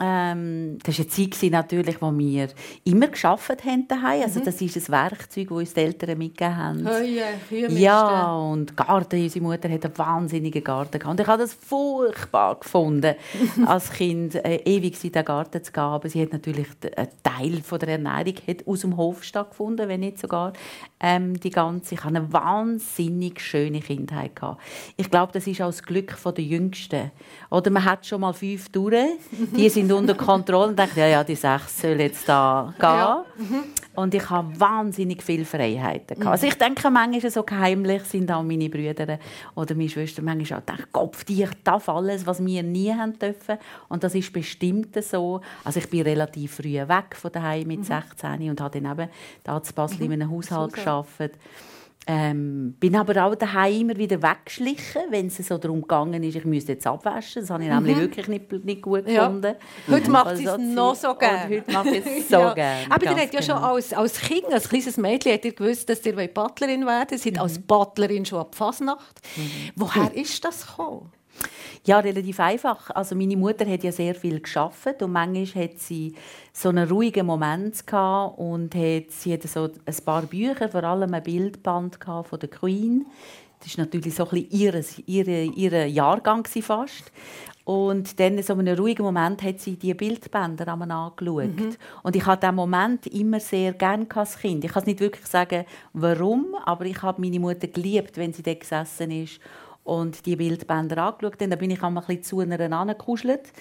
Ähm, das war eine Zeit natürlich, wo wir immer geschafft haben daheim. Also mhm. das ist ein Werkzeug, das uns die Eltern mitgegeben haben. Heue, ja, und Garten. Unsere Mutter hat einen wahnsinnigen Garten gehabt. Und ich habe das furchtbar gefunden, [laughs] als Kind äh, ewig in den Garten zu gehen. Aber sie hat natürlich einen Teil von der Ernährung hat aus dem Hof stattgefunden, wenn nicht sogar ähm, die ganze. Ich hatte eine wahnsinnig schöne Kindheit gehabt. Ich glaube, das ist auch das Glück der Jüngsten. Oder man hat schon mal fünf durch, [laughs] die sind unter Kontrolle und denkt, ja, ja, die sechs sollen jetzt da gehen. Ja. Mhm. Und ich habe wahnsinnig viele Freiheiten. Mhm. Also ich denke, manchmal so heimlich sind auch meine Brüder oder meine Schwester manchmal auch gedacht, Kopf, die darf alles, was wir nie haben dürfen. Und das ist bestimmt so. Also ich bin relativ früh weg von daheim mit mhm. 16 und habe dann eben da zu Basel mhm. in einem Haushalt gearbeitet. Ähm, bin aber auch daheim immer wieder weggeschlichen, wenn es so darum gegangen ist, ich müsste jetzt abwaschen. Das habe ich mhm. nämlich wirklich nicht, nicht gut ja. gefunden. Heute macht sie es noch so gerne. Heute mache ich es [laughs] so ja. gerne. Aber ihr habt ja schon genau. als, als Kind, als kleines Mädchen, habt ihr gewusst, dass ihr Butlerin werden wollt. Ihr seid mhm. als Butlerin schon ab Fasnacht. Mhm. Woher ist das gekommen? Ja, relativ einfach. Also meine Mutter hat ja sehr viel geschafft und manchmal hat sie so einen ruhigen Moment gehabt und hat, sie hatte so ein paar Bücher, vor allem ein Bildband von der Queen. Das ist natürlich so ein bisschen ihre, ihre, ihre Jahrgang fast. Und dann, so in einem ruhigen Moment, hat sie die Bildbänder angeschaut. Mhm. Und ich habe diesen Moment immer sehr gerne als Kind. Ich kann nicht wirklich sagen, warum, aber ich habe meine Mutter geliebt, wenn sie dort gesessen ist und die Bildbänder angeschaut. Dann bin ich einmal ein bisschen zu einer angekuschelt.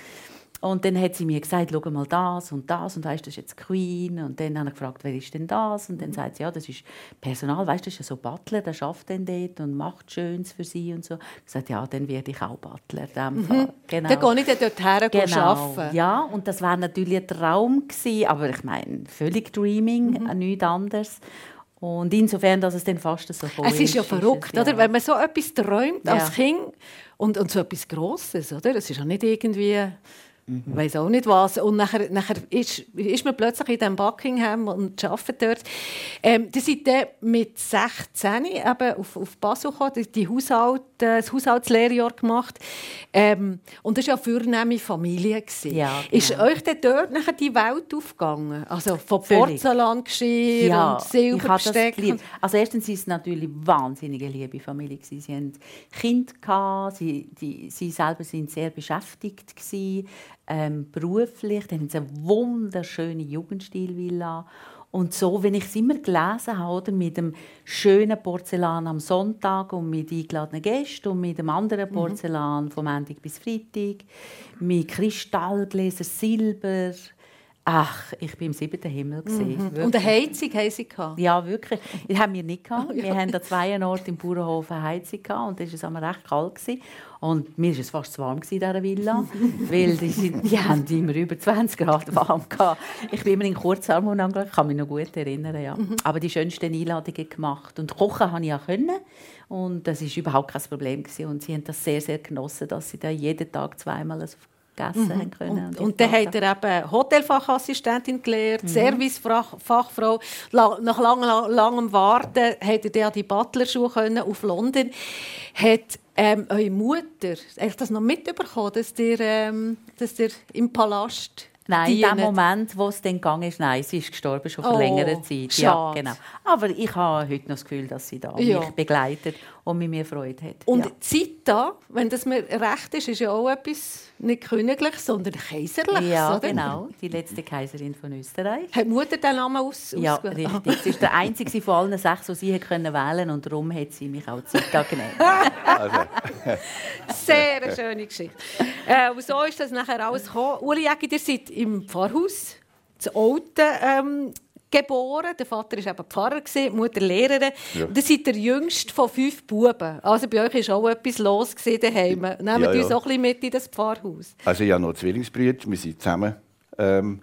Und dann hat sie mir gesagt, schau mal das und das und weißt, das ist jetzt Queen. Und dann habe ich gefragt, wer ist denn das? Und dann sagt sie, ja, das ist Personal, weißt, das ist ja so Butler, der schafft dann dort und macht Schönes für sie und so. Ich sagte, ja, dann werde ich auch Butler. Mhm. Genau. Dann gehe ich dort her genau. arbeiten. Ja, und das war natürlich ein Traum gewesen, aber ich meine, völlig Dreaming, mhm. nichts anderes. Und insofern, dass es dann fast so voll Es ist ja verrückt, es, ja. oder? wenn man so etwas träumt ja. als Kind und, und so etwas Grosses, oder? Es ist ja nicht irgendwie Mhm. weiß auch nicht was. Und nachher, nachher ist, ist man plötzlich in diesem Buckingham und arbeitet dort. Ähm, die sind dann mit 16 eben auf, auf Basel gekommen, die, die Haushalt, äh, das Haushaltslehrjahr gemacht. Ähm, und das war ja eine vornehme Familie. Ja, genau. Ist euch denn dort nachher die Welt aufgegangen? Also von Porzellangeschirr ja, und Silberbesteck? Also erstens war es natürlich eine wahnsinnige liebe Familie. Sie hatten Kinder, sie, die, sie selber sind sehr beschäftigt. Gewesen ähm, beruflich. Dann haben sie eine wunderschöne Jugendstilvilla. Und so, wenn ich es immer gelesen habe, oder, mit dem schönen Porzellan am Sonntag und mit eingeladenen Gästen und mit dem anderen mhm. Porzellan mhm. vom Montag bis Freitag, mit Kristallgläser, Silber, Ach, ich bin im siebten Himmel. Mhm. Und eine Heizung haben sie gehabt? Ja, wirklich. Das haben wir nicht gehabt. [laughs] Wir hatten an zwei Orten im Bauernhof eine Heizung gehabt und es war recht kalt. Gewesen. Und mir war es fast zu warm in dieser Villa, [laughs] weil die, sind, die haben immer über 20 Grad warm gehabt. Ich bin immer in Kurzarm angelegt, kann mich noch gut erinnern. Ja. Mhm. Aber die schönsten Einladungen gemacht. Und kochen konnte ich auch. Können. Und das war überhaupt kein Problem. Gewesen. Und sie haben das sehr, sehr genossen, dass sie da jeden Tag zweimal gegessen mhm. können. Und, und dann hat er eben Hotelfachassistentin gelernt, mhm. Servicefachfrau. Nach langem, langem Warten hat er dann die Butlerschule auf London. Hat ähm, eure Mutter hat das noch mitbekommen, dass ihr, ähm, dass ihr im Palast Nein, in dem Moment, wo es dann gegangen ist, nein, sie ist gestorben schon vor oh, längerer Zeit. Schade. Ja, genau. Aber ich habe heute noch das Gefühl, dass sie da ja. mich begleitet und mit mir Freude hat. Und ja. Zeit da, wenn das mir recht ist, ist ja auch etwas nicht königlich, sondern kaiserlich. Ja, oder? genau. Die letzte Kaiserin von Österreich. Hat Mutter den Namen aus Ja, richtig. [laughs] Sie ist der einzige von allen sechs, die sie können wählen und darum hat sie mich auch Zeit genannt. [laughs] also. Sehr eine schöne Geschichte. Äh, und so ist das nachher alles gekommen. Uli Jäger, ihr seid im Pfarrhaus, das alte ähm, geboren. Der Vater war eben Pfarrer, die Mutter Lehrerin. Ja. Und ihr seid der jüngste von fünf Buben. Also bei euch war auch etwas los daheim. Nehmt ja, ja. uns auch ein bisschen mit in das Pfarrhaus. Also ich habe noch Zwillingsbrüder, wir sind zusammen. Ähm,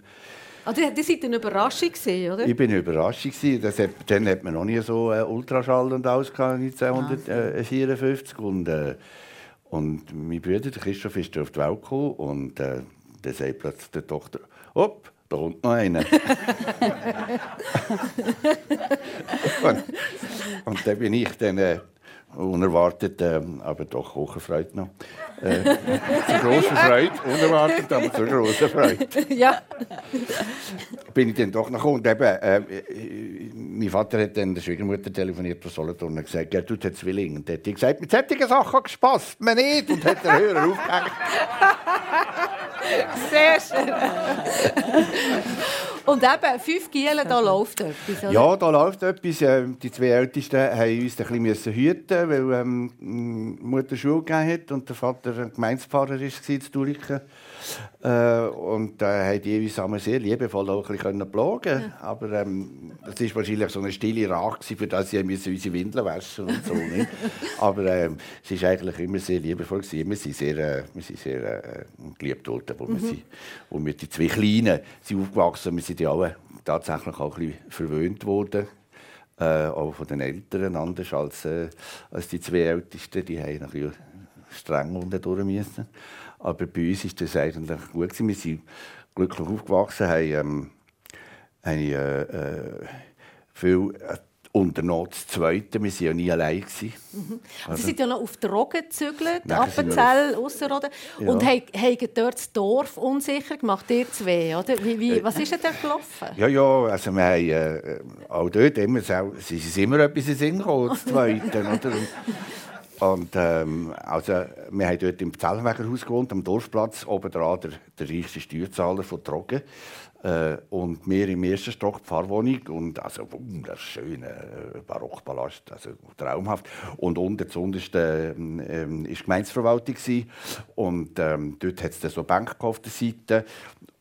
also, ah, das war eine Überraschung, oder? Ich war eine Überraschung. Das hat, dann hat man noch nie so äh, Ultraschall und alles 1954. Und, äh, und mein Bruder, der Christoph, ist auf die Welt gekommen und äh, dann sagt plötzlich die Tochter, hopp, da kommt noch einer. [laughs] und, und dann bin ich dann, äh, unerwartet, äh, aber doch hohe Freude noch. Äh, [laughs] zu großer Freude, unerwartet, aber zu großer Freude. [laughs] ja. Bin ich dann doch noch. Und eben, äh, mein Vater hat dann der Schwiegermutter telefoniert aus Solothurn und gesagt, ja, du hast Zwillinge. Und hat die gesagt, mit solchen Sachen gespaßt mir nicht. Und hat den Hörer aufgehängt. Sehr schön. Und eben, fünf Gielen, da läuft etwas, oder? Ja, da läuft etwas. Ähm, Die zwei Ältesten haben uns ein bisschen hüten, weil ähm, Mutter Schule gegeben hat und der Vater ein Gemeindepfarrer war in Zurichen. Äh, und da äh, haben die uns einmal sehr liebevoll auch ein bisschen plagen ja. Aber ähm, das war wahrscheinlich so eine stille Rache, für das sie unsere Windeln waschen und so. Nicht? [laughs] Aber ähm, es war eigentlich immer sehr liebevoll. Gewesen. Wir sind sehr, äh, wir sind sehr äh, geliebt worden, wo, mhm. wir sind, wo wir die zwei Kleinen sind aufgewachsen sind. Wir sind ja alle tatsächlich auch ein bisschen verwöhnt worden. Äh, auch von den Eltern, anders als, äh, als die zwei Ältesten. Die haben natürlich streng unten durch müssen. Aber bei uns ist das eigentlich gut gewesen. Wir sind glücklich aufgewachsen, haben, ähm, haben äh, äh, viel äh, unternommen das Zweite. Wir waren ja nie allein. Mhm. Also, Sie sind ja noch auf Drogen gezügelt, Appenzell, Ausserrhoden. Ja. Und haben, haben dort das Dorf unsicher gemacht, ihr zwei, oder? Wie, wie, was ist denn da gelaufen? Ja, ja, also wir haben äh, auch dort immer, sie sind immer etwas in den Sinn gekommen, das Zweite, oder? Und, ähm, also, wir haben dort im Zellwegerhaus gewohnt, am Dorfplatz, oben dran der, der reichste Steuerzahler von Trogen. Äh, und wir im ersten Stock Pfarrwohnung und also wunderschöner äh, Barockpalast, also traumhaft. Und unten zuunterste ähm, ähm, ist Gemeindeverwaltung gewesen. und ähm, dort hat es so Bänke auf der Seite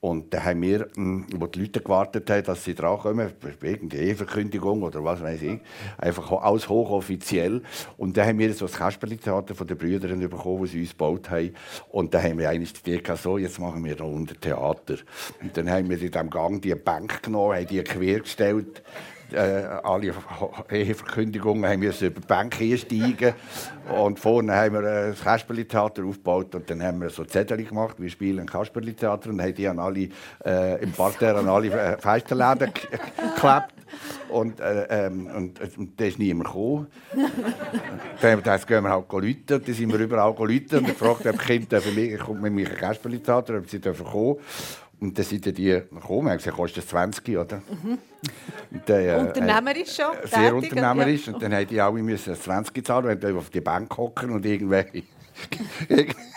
und dann haben wir, hm, wo die Leute gewartet haben, dass sie drankommen, wegen der Eheverkündigung oder was weiß ich, einfach alles hochoffiziell. Und dann haben wir so das Kasperli-Theater von den Brüdern bekommen, das sie uns gebaut haben. Und dann haben wir eigentlich die Idee gehabt, so, jetzt machen wir da unter Theater. Und dann haben wir in diesem Gang die Bank genommen, haben die quergestellt äh, alle Eheverkündigungen haben wir über die Bank einsteigen und vorne haben wir ein Kasperli-Theater aufgebaut und dann haben wir so Zettel gemacht, wir spielen Kasperli-Theater und haben die an alle, äh, im Parterre an alle äh, Feisterläden geklebt. Und, äh, ähm, und, und da ist niemand gekommen. dann haben wir gedacht, gehen wir halt läuten. Dann sind wir überall läuten und gefragt, ob Kinder mich, kommt mit mir ein Kasperli-Theater, ob sie kommen dürfen. Und dann sind die gekommen und gesagt, kostet 20, oder? Mhm. Und, äh, unternehmerisch schon? Sehr tätig, unternehmerisch. Ja. Und dann mussten die alle müssen 20 zahlen und auf die Bank hocken und irgendwelche [laughs]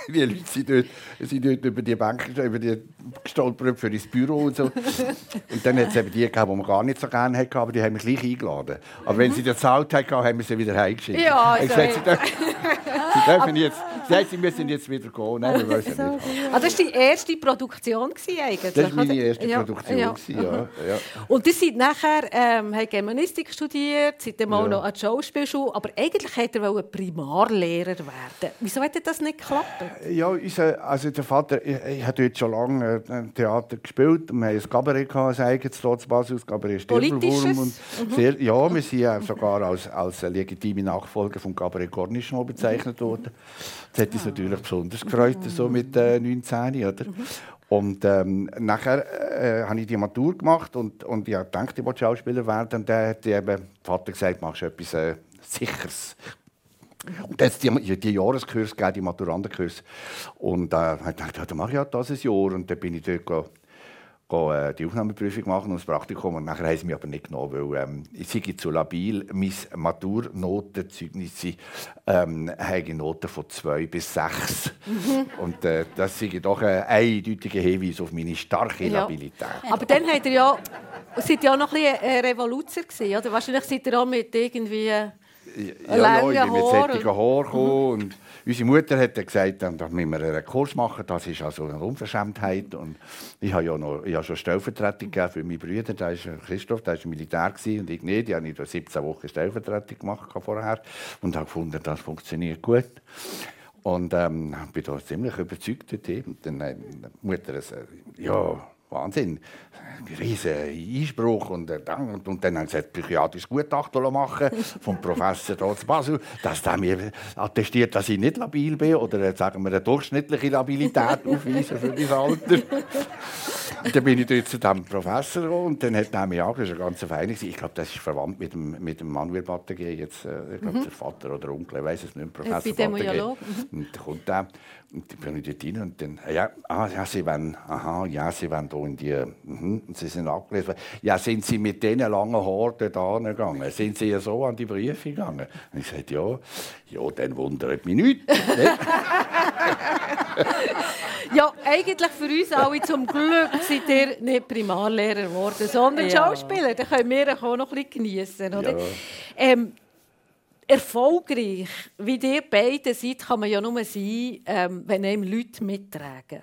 die Leute sind dort, sind dort über die Bank über die gestolpert für das Büro und so. Und dann hat es eben die gehabt, die man gar nicht so gerne hatte, aber die haben mich gleich eingeladen. Aber wenn sie das gezahlt haben, haben wir sie wieder heimgeschickt. Ja, also, Sie dürfen jetzt, sie müssen jetzt wieder gehen. Nein, wir wissen nicht. Ah, das war die erste Produktion eigentlich? Das war meine erste ja. Produktion, ja. ja. Und ihr seid nachher, ähm, habt Germanistik studiert, seid dann mal noch an der Schauspielschule, aber eigentlich hätte er Primarlehrer werden Wieso hat das nicht geklappt? Ja, unser, also der Vater, ich, ich habe dort schon lange äh, Theater gespielt. Wir hatten ein Kabarett, ein eigenes dort Basel, Kabarett Stirnwurm. Und mhm. sehr, ja, wir sind sogar als, als legitime Nachfolger vom Kabarett Cornichon bezeichnet worden. Das hat uns ah. natürlich besonders gefreut, so mit äh, 19, oder? Mhm. Und ähm, nachher äh, habe ich die Matur gemacht und, und ich dachte, ich wollte Schauspieler werden. Und dann hat eben der Vater gesagt, machst du etwas äh, Sicheres. Und dann hat die, die Jahreskurs gegeben, die Maturandenkurs. Und äh, ich dachte, ja, dann mache ich halt das ein Jahr. Und dann bin ich dort go, äh, die Aufnahmeprüfung machen und das Praktikum. Und nachher haben sie mich aber nicht genommen, weil ähm, ich sei zu labil. Meine Maturnotenzeugnisse ähm, haben Noten von 2 bis 6. Mhm. Und äh, das sei doch ein eindeutiger Hinweis auf meine starke ja. Labilität. Aber dann habt ihr ja, seid ihr ja noch ein bisschen Revoluzer gewesen, oder? Wahrscheinlich seid ihr auch mit irgendwie ja, ja, ich bin mit solchen Haar gekommen. Und unsere Mutter hat gesagt, dann müssen wir einen Kurs machen. Das ist also eine Unverschämtheit. Und ich habe ja noch, ich habe schon Stellvertretung gegeben für meine Brüder. Da ist Christoph, der war Militär und ich nicht. Ich habe 17 Wochen Stellvertretung gemacht vorher und habe gefunden, das funktioniert gut. Und ähm, bin da ziemlich überzeugt. Und dann hat die Mutter gesagt, ja, Wahnsinn. Riesen Einspruch und, äh, und dann haben sie ein psychiatrisches Gutachten machen [laughs] vom Professor Dotz Basel, dass der mir attestiert, dass ich nicht labil bin oder äh, sagen wir eine durchschnittliche Labilität [laughs] aufweisen für mein Alter. Dann bin ich dort zu diesem Professor gekommen, und dann hat er mich angeschaut, ganz fein. Ich glaube, das ist verwandt mit dem, mit dem Manuel Battegier, jetzt, äh, ich glaube, mhm. der Vater oder Onkel, ich weiß es nicht, Professor Bei Battegier. Mhm. Und dann kommt der, und dann bin ich dort rein und dann, ja, ah, ja, Sie wollen, aha, ja, Sie wollen hier in die, mhm, und Sie sind abgelesen. Ja, sind Sie mit diesen langen Haaren dort gegangen? Sind Sie ja so an die Briefe gegangen? Und ich sagte, ja, ja, dann wundert mich nichts. [laughs] ja, eigentlich für uns alle zum Glück seid ihr nicht Primarlehrer geworden, sondern ja. Schauspieler. Da können wir auch noch ein bisschen geniessen. Oder? Ja. Ähm, erfolgreich, wie ihr beide seid, kann man ja nur sein, ähm, wenn einem Leute mittragen.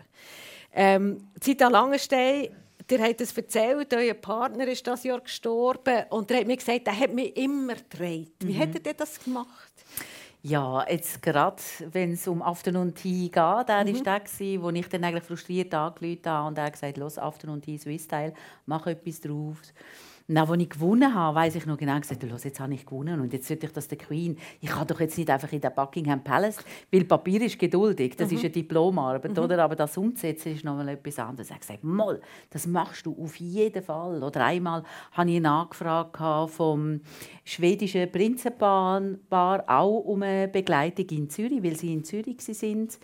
Ähm, Zita Langenstein, ihr habt es erzählt, euer Partner ist das Jahr gestorben und er hat mir gesagt, er hat mich immer getragen. Wie mhm. hat er das gemacht? Ja, jetzt gerade, wenn es um Afternoon Tea geht, er mhm. war der, wo ich dann eigentlich frustriert angerufen habe und er gesagt los Afternoon Tea Swiss Style, mach etwas drauf. Und auch als ich gewonnen habe, weiß ich noch genau gesagt, los, jetzt habe ich gewonnen und jetzt sollte ich das der Queen. Ich kann doch jetzt nicht einfach in den Buckingham Palace, weil Papier ist geduldig, das mhm. ist eine Diplomarbeit, mhm. oder? Aber das Umsetzen ist noch mal etwas anderes. Er hat gesagt, Moll, das machst du auf jeden Fall. Oder einmal habe ich nachgefragt vom schwedischen Prinzenpaar, auch um eine Begleitung in Zürich, weil sie in Zürich sind.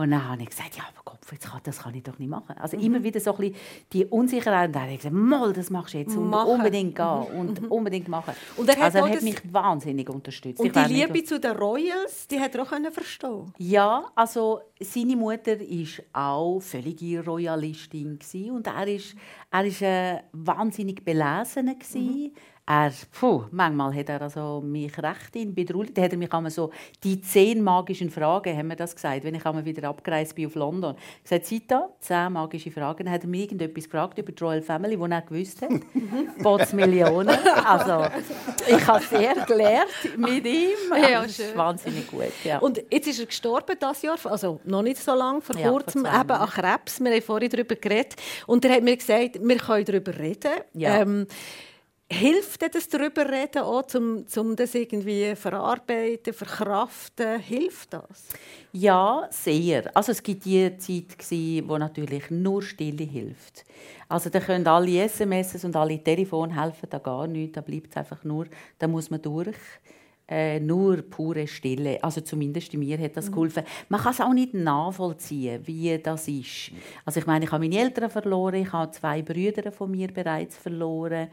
Und dann habe ich gesagt, ja, aber Kopf, jetzt kann, das kann ich doch nicht machen. Also mhm. immer wieder so ein bisschen die Unsicherheit. Und dann habe ich gesagt, Mal, das machst du jetzt. Und machen. unbedingt gehen mhm. und mhm. unbedingt machen. Und er hat, also er hat mich wahnsinnig unterstützt. Und die Liebe zu den Royals, die hat er auch verstehen Ja, also seine Mutter war auch völlige Royalistin. Und er war er ist, äh, wahnsinnig belesen. Mhm er, puh, manchmal hat er also mich recht in bedroht. Da hat er mich einmal so die zehn magischen Fragen, haben wir das gesagt, wenn ich einmal wieder abgereist bin auf London. Ich gesagt, Zita, zehn magische Fragen. Dann hat er mir irgendetwas gefragt über die Royal Family, wo er gewusst hat. [laughs] Bots Millionen. Also, ich habe sehr gelernt mit ihm. Ja, das ist wahnsinnig gut. Ja. Und jetzt ist er gestorben das Jahr, also noch nicht so lange, vor ja, kurzem, eben an Krebs. Wir haben vorhin darüber geredet. Und er hat mir gesagt, wir können darüber reden. Ja. Ähm, Hilft das darüber reden, auch, um, um das irgendwie verarbeiten, verkraften? Hilft das? Ja, sehr. Also es gibt die Zeit, wo natürlich nur Stille hilft. Also da können alle SMS und alle Telefone helfen da gar nichts. Da bleibt es einfach nur, da muss man durch. Äh, nur pure Stille. Also zumindest mir hat das mhm. geholfen. Man kann es auch nicht nachvollziehen, wie das ist. Also ich meine, ich habe meine Eltern verloren, ich habe zwei Brüder von mir bereits verloren.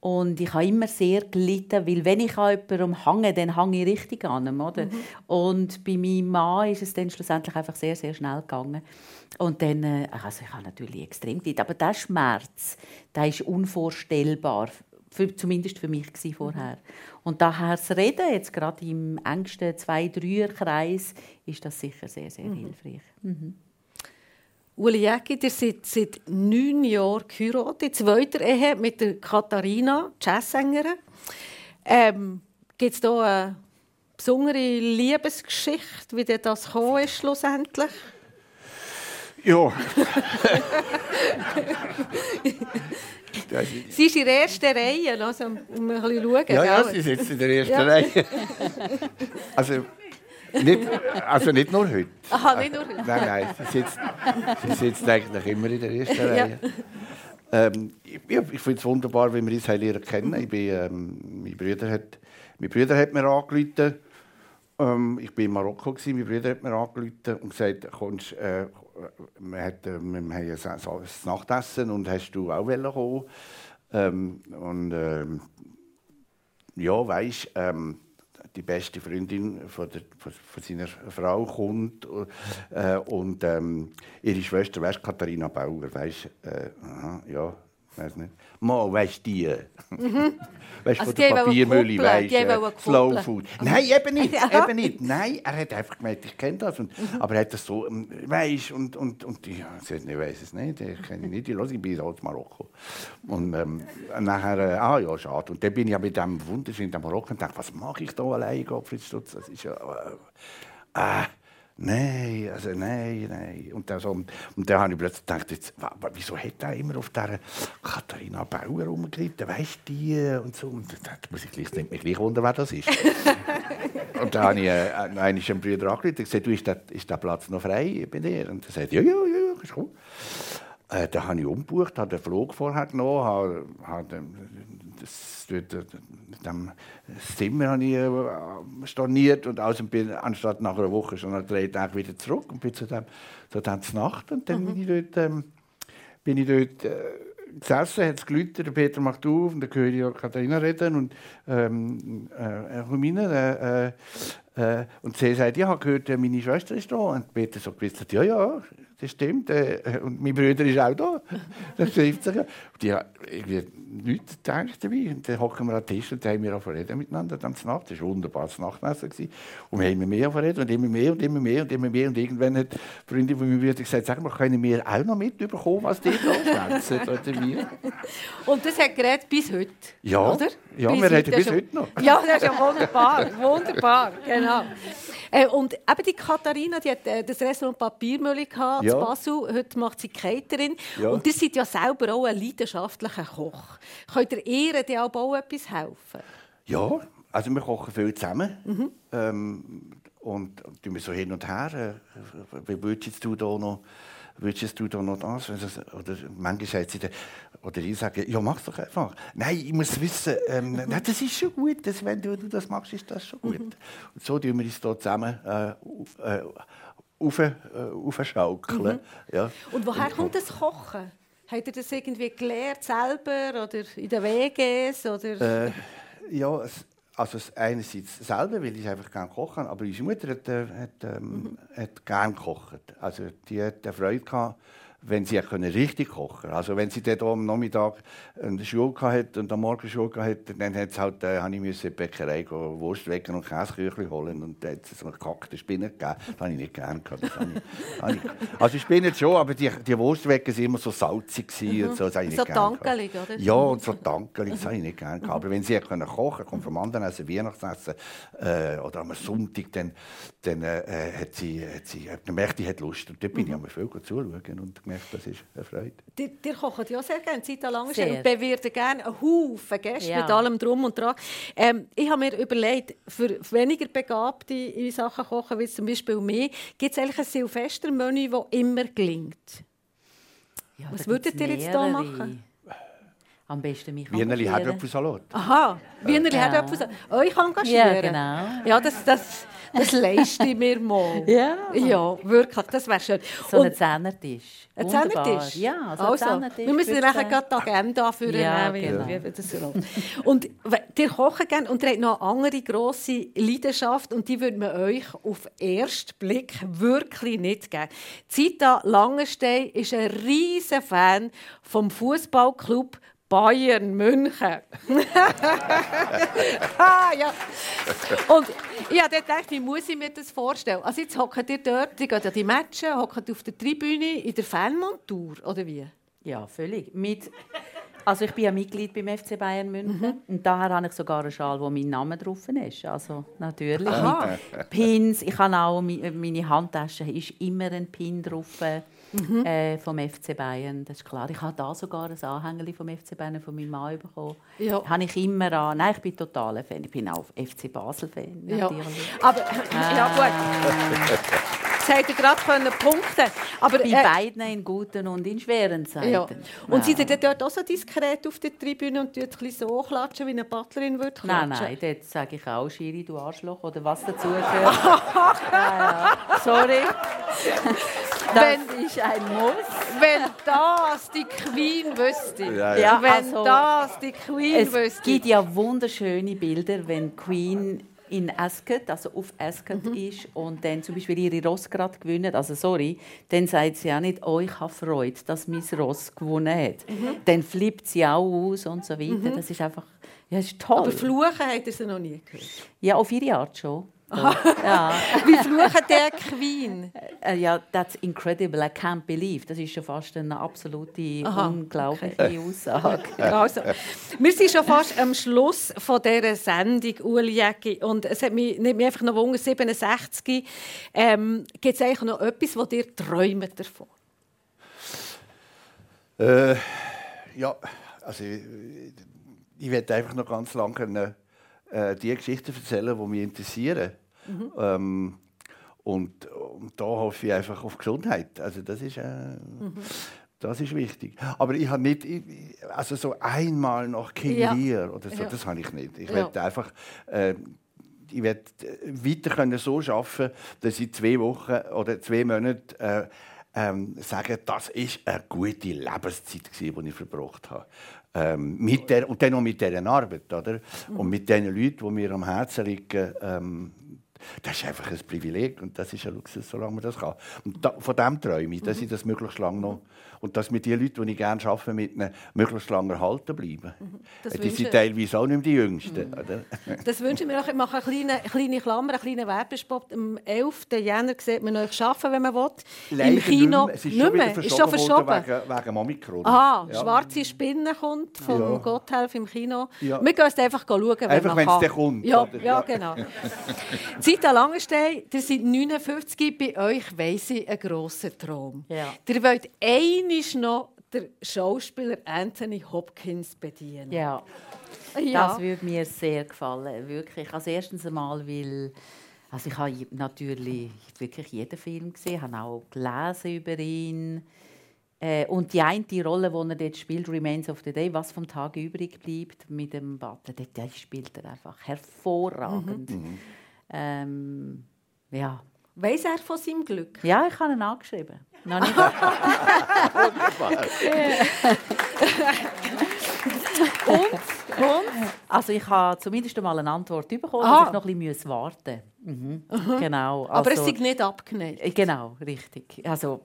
Und ich habe immer sehr gelitten, weil wenn ich an jemandem hänge, dann hänge ich richtig an ihm, oder? Mhm. Und bei meinem Mann ist es dann schlussendlich einfach sehr, sehr schnell gegangen. Und dann, äh, also ich habe natürlich extrem gelitten, aber der Schmerz, der ist unvorstellbar, für, zumindest für mich vorher. Mhm. Und daher das Reden, jetzt gerade im engsten Zwei-Dreier-Kreis, ist das sicher sehr, sehr mhm. hilfreich. Uli Jäcki, ihr seid seit neun Jahren geheiratet, in zweiter Ehe mit der Katharina, Jazzsängerin. Ähm, Gibt es hier eine besondere Liebesgeschichte, wie das gekommen ist, schlussendlich? Ja. [laughs] sie ist in der ersten Reihe, also, um ein bisschen schauen. Ja, ja, sie sitzt in der ersten ja. Reihe. Also, nicht, also nicht nur heute. Aha, nicht nur heute. Nein, nein, sie sitzt, sie sitzt eigentlich immer in der ersten Reihe. Ähm, ich, ich finde es wunderbar, wie wir uns lernen kennen. Ich bin, ähm, mein, Bruder hat, mein Bruder hat mir angerufen. Ähm, ich war in Marokko, gewesen, mein Bruder hat mir angerufen und gesagt, kommst, äh, wir, hat, äh, wir haben ein Nachtessen und hast du auch kommen ähm, Und ähm, ja, weißt ähm, die beste Freundin von, der, von, seiner Frau kommt äh, und ähm, ihre Schwester, weißt Katharina Bauer, weißt äh, ja, weiß nicht. Mal, weißt du die? Mhm. [laughs] Weißt du, also von der Papiermühle, weißt äh, Slow Food. Nein, eben nicht, [laughs] ja. eben nicht. Nein, er hat einfach gemeint, ich kenne das. Und, mhm. Aber er hat das so, ähm, weißt und, und, und ich sagte, ich weiß es nicht, ich kenne ihn nicht, ich höre, ich bin aus Marokko. Und ähm, nachher, äh, ah ja, schade. Und dann bin ich ja mit dem wunderschönen Marokko und dachte, was mache ich da allein, Gottfried Stutz? Das ist ja, äh, äh Nein, also nein, nein. Und dann, so, und dann habe ich plötzlich gedacht, jetzt, wieso hat er immer auf dieser Katharina Bauer rumgeritten, weißt du die? Und so. Und dann muss ich gleich, mich gleich wundern, wer das ist. [laughs] und dann habe ich äh, einen Bruder angerufen und gesagt, du, ist der, ist der Platz noch frei bei dir? Und er sagt, ja, ja, ja, ist cool. Äh, da habe ich umgebucht, habe den Flug vorher genommen, habe, habe das, dort, das Zimmer habe ich äh, storniert und also bin anstatt nach einer Woche schon nach drei Tagen wieder zurück und bin zu dem, zu dem Nacht und dann mhm. bin ich dort, ähm, bin ich dort äh, gesessen, hat es geläutet, der Peter macht auf und dann höre ich Katharina reden und ähm, äh, Romina, äh, äh, äh, und sie sagt, ich habe gehört, meine Schwester ist da und Peter so gewusst, ja, ja, das stimmt. Äh, und mein Bruder ist auch da. Das trifft sich. Und ich habe irgendwie nichts gedacht dabei. Und dann hocken wir an den Tisch und haben wir auch reden miteinander dann Nacht. Das war ein wunderbares Nachtessen. Und wir haben immer mehr reden und immer mehr und immer mehr und immer mehr. Und irgendwann hat die Freundin von meinem Bruder gesagt, sag mal, können wir auch noch mitbekommen, was die da schwätzen? oder wir? Und das hat geredet bis heute, ja, oder? Ja, bis wir reden bis heute noch. Ja, das ist ja wunderbar. wunderbar, genau. Äh, und eben die Katharina, die hat äh, das Restaurant Papiermühle gehabt, ja. Basel. Heute macht sie Caterin. Ja. Und ihr seid ja selber auch ein leidenschaftlicher Koch. Könnt ihr ihr die auch etwas helfen? Ja, also wir kochen viel zusammen. Mhm. Ähm, und tun wir so hin und her. Äh, wie würdest du da noch würdest du da noch das? Oder manchmal sagt sie, oder ich sage, ja, mach doch einfach. Nein, ich muss wissen, ähm, [laughs] nein, das ist schon gut, das, wenn du, das machst, ist das schon gut. Mhm. Und so tun wir uns hier zusammen äh, äh, auf, äh, aufschaukeln. Mhm. Ja. Und woher und, kommt das Kochen? Habt ihr das irgendwie gelernt selber oder in den WGs? Oder? Äh, ja, also einerseits selber, weil ich einfach gerne kochen, aber unsere Mutter hat, äh, hat, ähm, mhm. hat gerne gekocht. Also die hat Freude gehabt, wenn sie richtig kochen konnte. Also wenn sie dann am Nachmittag eine Schule hatte und am Morgen Schule hatte, dann hat halt, äh, habe ich in die Bäckerei gehen, Wurst wecken und Käseküchli holen und dann hat es eine gekackte Spinne gegeben. Das habe ich nicht gerne gehabt. ich, ich, also Spinne schon, aber die, die Wurstwecken waren immer so salzig mhm. und so. Das habe ich nicht so dankelig, oder? Ja, und so dankelig, das habe ich nicht gerne gehabt. Aber wenn sie können kochen kommt vom anderen Essen, Weihnachtsessen äh, oder am Sonntag, dann, dann äh, hat sie, hat sie gemerkt, die hat Lust. Und dort bin mhm. ich viel zuschauen und gemerkt, das ist eine Freude. Die, die kochen ja sehr gerne, Zeit lang und bewirten gerne einen Haufen Gäste ja. mit allem Drum und Dran. Ähm, ich habe mir überlegt, für weniger Begabte in Sachen Kochen, wie zum Beispiel mir, gibt es eigentlich ein Silvestermenü, das immer gelingt? Ja, Was würdet ihr jetzt hier machen? Am besten mich Wienerli Herdöpfelsalat. Aha, Wienerli ja. Herdöpfelsalat. Euch engagieren? Ja, genau. Ja, das, das, das leiste ich mir mal. [laughs] Ja. Ja, wirklich, das wäre schön. So ein Zehnertisch. Ein Zehnertisch? Ja, so also, Zehnertisch. Wir müssen nachher gerade die Agenda führen. Ja, genau. das und ihr kocht gerne und ihr habt noch eine andere grosse Leidenschaft und die würde man euch auf den ersten Blick wirklich nicht geben. Zita Langenstein ist ein riesen Fan vom Fußballclub Bayern München. [laughs] ah, ja. Und ich habe gedacht, wie muss ich mir das vorstellen? Also jetzt hockt ihr dort, die gehen ja die Matches, hockt auf der Tribüne in der Fanmontur, oder wie? Ja, völlig. Mit, also ich bin ja Mitglied beim FC Bayern München mhm. und daher habe ich sogar einen Schal, wo mein Name drauf ist. Also natürlich Aha. Pins. Ich habe auch meine Handtasche ist immer ein Pin drauf mhm. äh, vom FC Bayern. Das ist klar. Ich habe da sogar ein Anhänger vom FC Bayern von meinem Mann bekommen. Ja. Habe ich immer an. Nein, ich bin totaler Fan. Ich bin auch FC Basel Fan. Ja. Aber ah. ja gut. Jetzt hätte gerade punkten Aber bei äh, beiden in guten und in schweren Zeiten. Ja. Und ja. sind ihr dort auch so diskret auf der Tribüne und tut so klatschen, wie eine Butlerin würde klatschen? Nein, nein, dort sage ich auch Schiri, du Arschloch oder was dazu gehört. ja, [laughs] ja. Sorry. [laughs] Das wenn, ist ein Muss. Wenn das die Queen wüsste. Ja, ja. Wenn also, das die Queen es wüsste. Es gibt ja wunderschöne Bilder, wenn Queen in Ascot, also auf Ascot mhm. ist und dann zum Beispiel ihre Ross gerade gewinnen, also sorry, dann sagt sie auch nicht, oh, ich habe Freude, dass mein Ross gewonnen hat. Mhm. Dann flippt sie auch aus und so weiter. Mhm. Das ist einfach, ja, ist toll. Aber Fluchen hat er sie noch nie gehört? Ja, auf ihre Art schon. Ja. [laughs] Wie fluchen der Queen? Äh, ja, that's incredible, I can't believe. Das ist schon fast eine absolute, Aha, unglaubliche okay. Aussage. [laughs] Also, wir sind schon fast am Schluss von dieser Sendung, Uli Jäcki. Und es hat mich, nicht mich einfach noch wundern, 67. Ähm, Gibt es eigentlich noch etwas, was dir träumt davon? Äh, ja, also ich, ich werde einfach noch ganz lange äh, die Geschichten erzählen, die mich interessieren. Mhm. Ähm, und, und da hoffe ich einfach auf Gesundheit. Also das ist, äh, mhm. Das ist wichtig. Aber ich habe nicht, also so einmal noch King ja. Lear oder so, ja. das habe ich nicht. Ich ja. einfach, äh, ich werde weiter können so arbeiten, dass ich zwei Wochen oder zwei Monate äh, ähm, sagen, das ist eine gute Lebenszeit die ich verbracht habe. Ähm, mit der, und dann noch mit dieser Arbeit, oder? Und mit den Leuten, die mir am Herzen liegen, ähm, das ist einfach ein Privileg und das ist ein Luxus, solange man das kann. Und da, von dem träume ich, dass ich das möglichst lange noch und dass mit den Leuten, die ich gerne arbeite, mit ihnen möglichst lange erhalten bleiben. Mhm. Das die sind teilweise auch nicht mehr die Jüngsten. Mhm. [laughs] Das wünsche ich mir auch. Ich mache eine kleine, kleine Klammer, einen kleinen Werbespot. Am 11. Jänner sieht man euch arbeiten, wenn man will. Leider Im Kino nicht mehr. Es ist, nicht mehr. ist schon verschoben. Wegen, wegen Omikron. Aha, ja. «Schwarze Spinne» kommt von ja. Gotthelf im Kino. Ja. Wir gehen es einfach schauen, wenn einfach, man kann. Einfach, wenn es kommt. Ja, ja, genau. [laughs] Zita Langenstein, ihr seid 59, bei euch weiss ich einen grossen Traum. Ja. Ihr wollt einmal noch den Schauspieler Anthony Hopkins bedienen. Ja. ja. Das würde mir sehr gefallen, wirklich. Also erstens einmal, weil also ich habe natürlich wirklich jeden Film gesehen, habe auch gelesen über ihn. Äh, und die eine Rolle, die er dort spielt, Remains of the Day, was vom Tag übrig bleibt mit dem Butler, die spielt er einfach hervorragend. Mhm. Ähm, ja, Weiß er von seinem Glück? Ja, ich habe ihn angeschrieben. Noch nicht. und, und? Also ich habe zumindest einmal eine Antwort bekommen, Aha. dass ich noch ein bisschen warten mhm. Genau. Also, Aber es ist nicht abgenäht. Genau, richtig. Also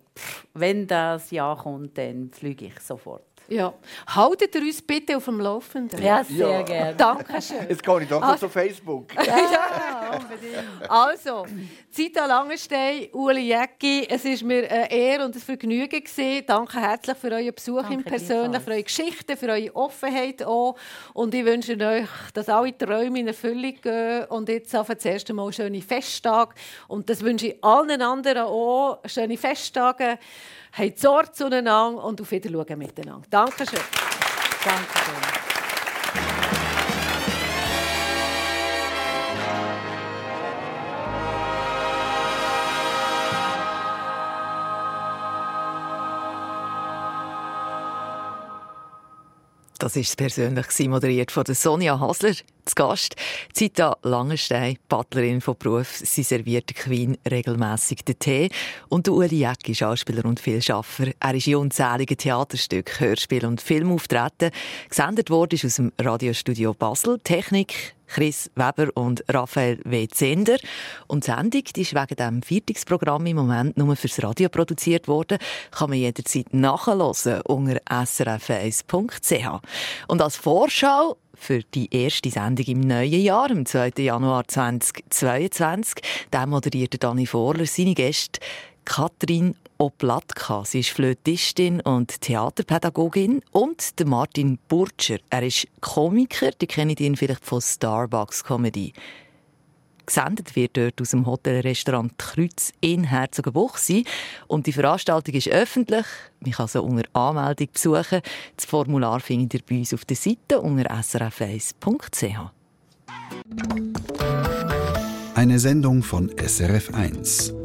wenn das Ja kommt, dann fliege ich sofort. Ja. Haltet ihr uns bitte auf dem Laufenden. Ja, sehr ja. gerne. [laughs] Dankeschön. Jetzt gehe ich doch also, zu Facebook. ja, unbedingt. Also, Zita Langenstein, Uli Jäcki, es war mir eine Ehre und ein Vergnügen. Gewesen. Danke herzlich für euren Besuch Danke im Persönlichen, für eure Geschichten, für eure Offenheit auch. Und ich wünsche euch, dass alle Träume in Erfüllung gehen. Und jetzt auf das erste Mal schöne Festtage. Und das wünsche ich allen anderen auch. Schöne Festtage. Habt Sorge zueinander und auf Wiedersehen miteinander. Dankeschön. Dankeschön. Das ist persönlich moderiert von Sonja Hasler. Zu Gast Zita Langenstein, Butlerin von Beruf. Sie serviert der Queen regelmäßig den Tee. Und Uli Jäcki, Schauspieler und Vielschaffer. Er ist in unzähligen Theaterstücken, Hörspielen und Filmauftreten. Gesendet wurde aus dem Radiostudio Basel. Technik Chris Weber und Raphael W. Zender. Und die Sendung die ist wegen dem Viertungsprogramm im Moment nur fürs Radio produziert worden. Kann man jederzeit nachhören unter srf1.ch. Und als Vorschau für die erste Sendung im neuen Jahr, am 2. Januar 2022, da moderierte Dani Vorler seine Gäste Katrin Oplatka. Sie ist Flötistin und Theaterpädagogin. Und der Martin Burtscher. Er ist Komiker. Die kennt ihn vielleicht von Starbucks Comedy. Gesendet wird dort aus dem Hotelrestaurant Kreuz in Herzogenbuchsee. Und die Veranstaltung ist öffentlich. Man kann sie unter Anmeldung besuchen. Das Formular findet ihr bei uns auf der Seite unter srf1.ch. Eine Sendung von SRF1.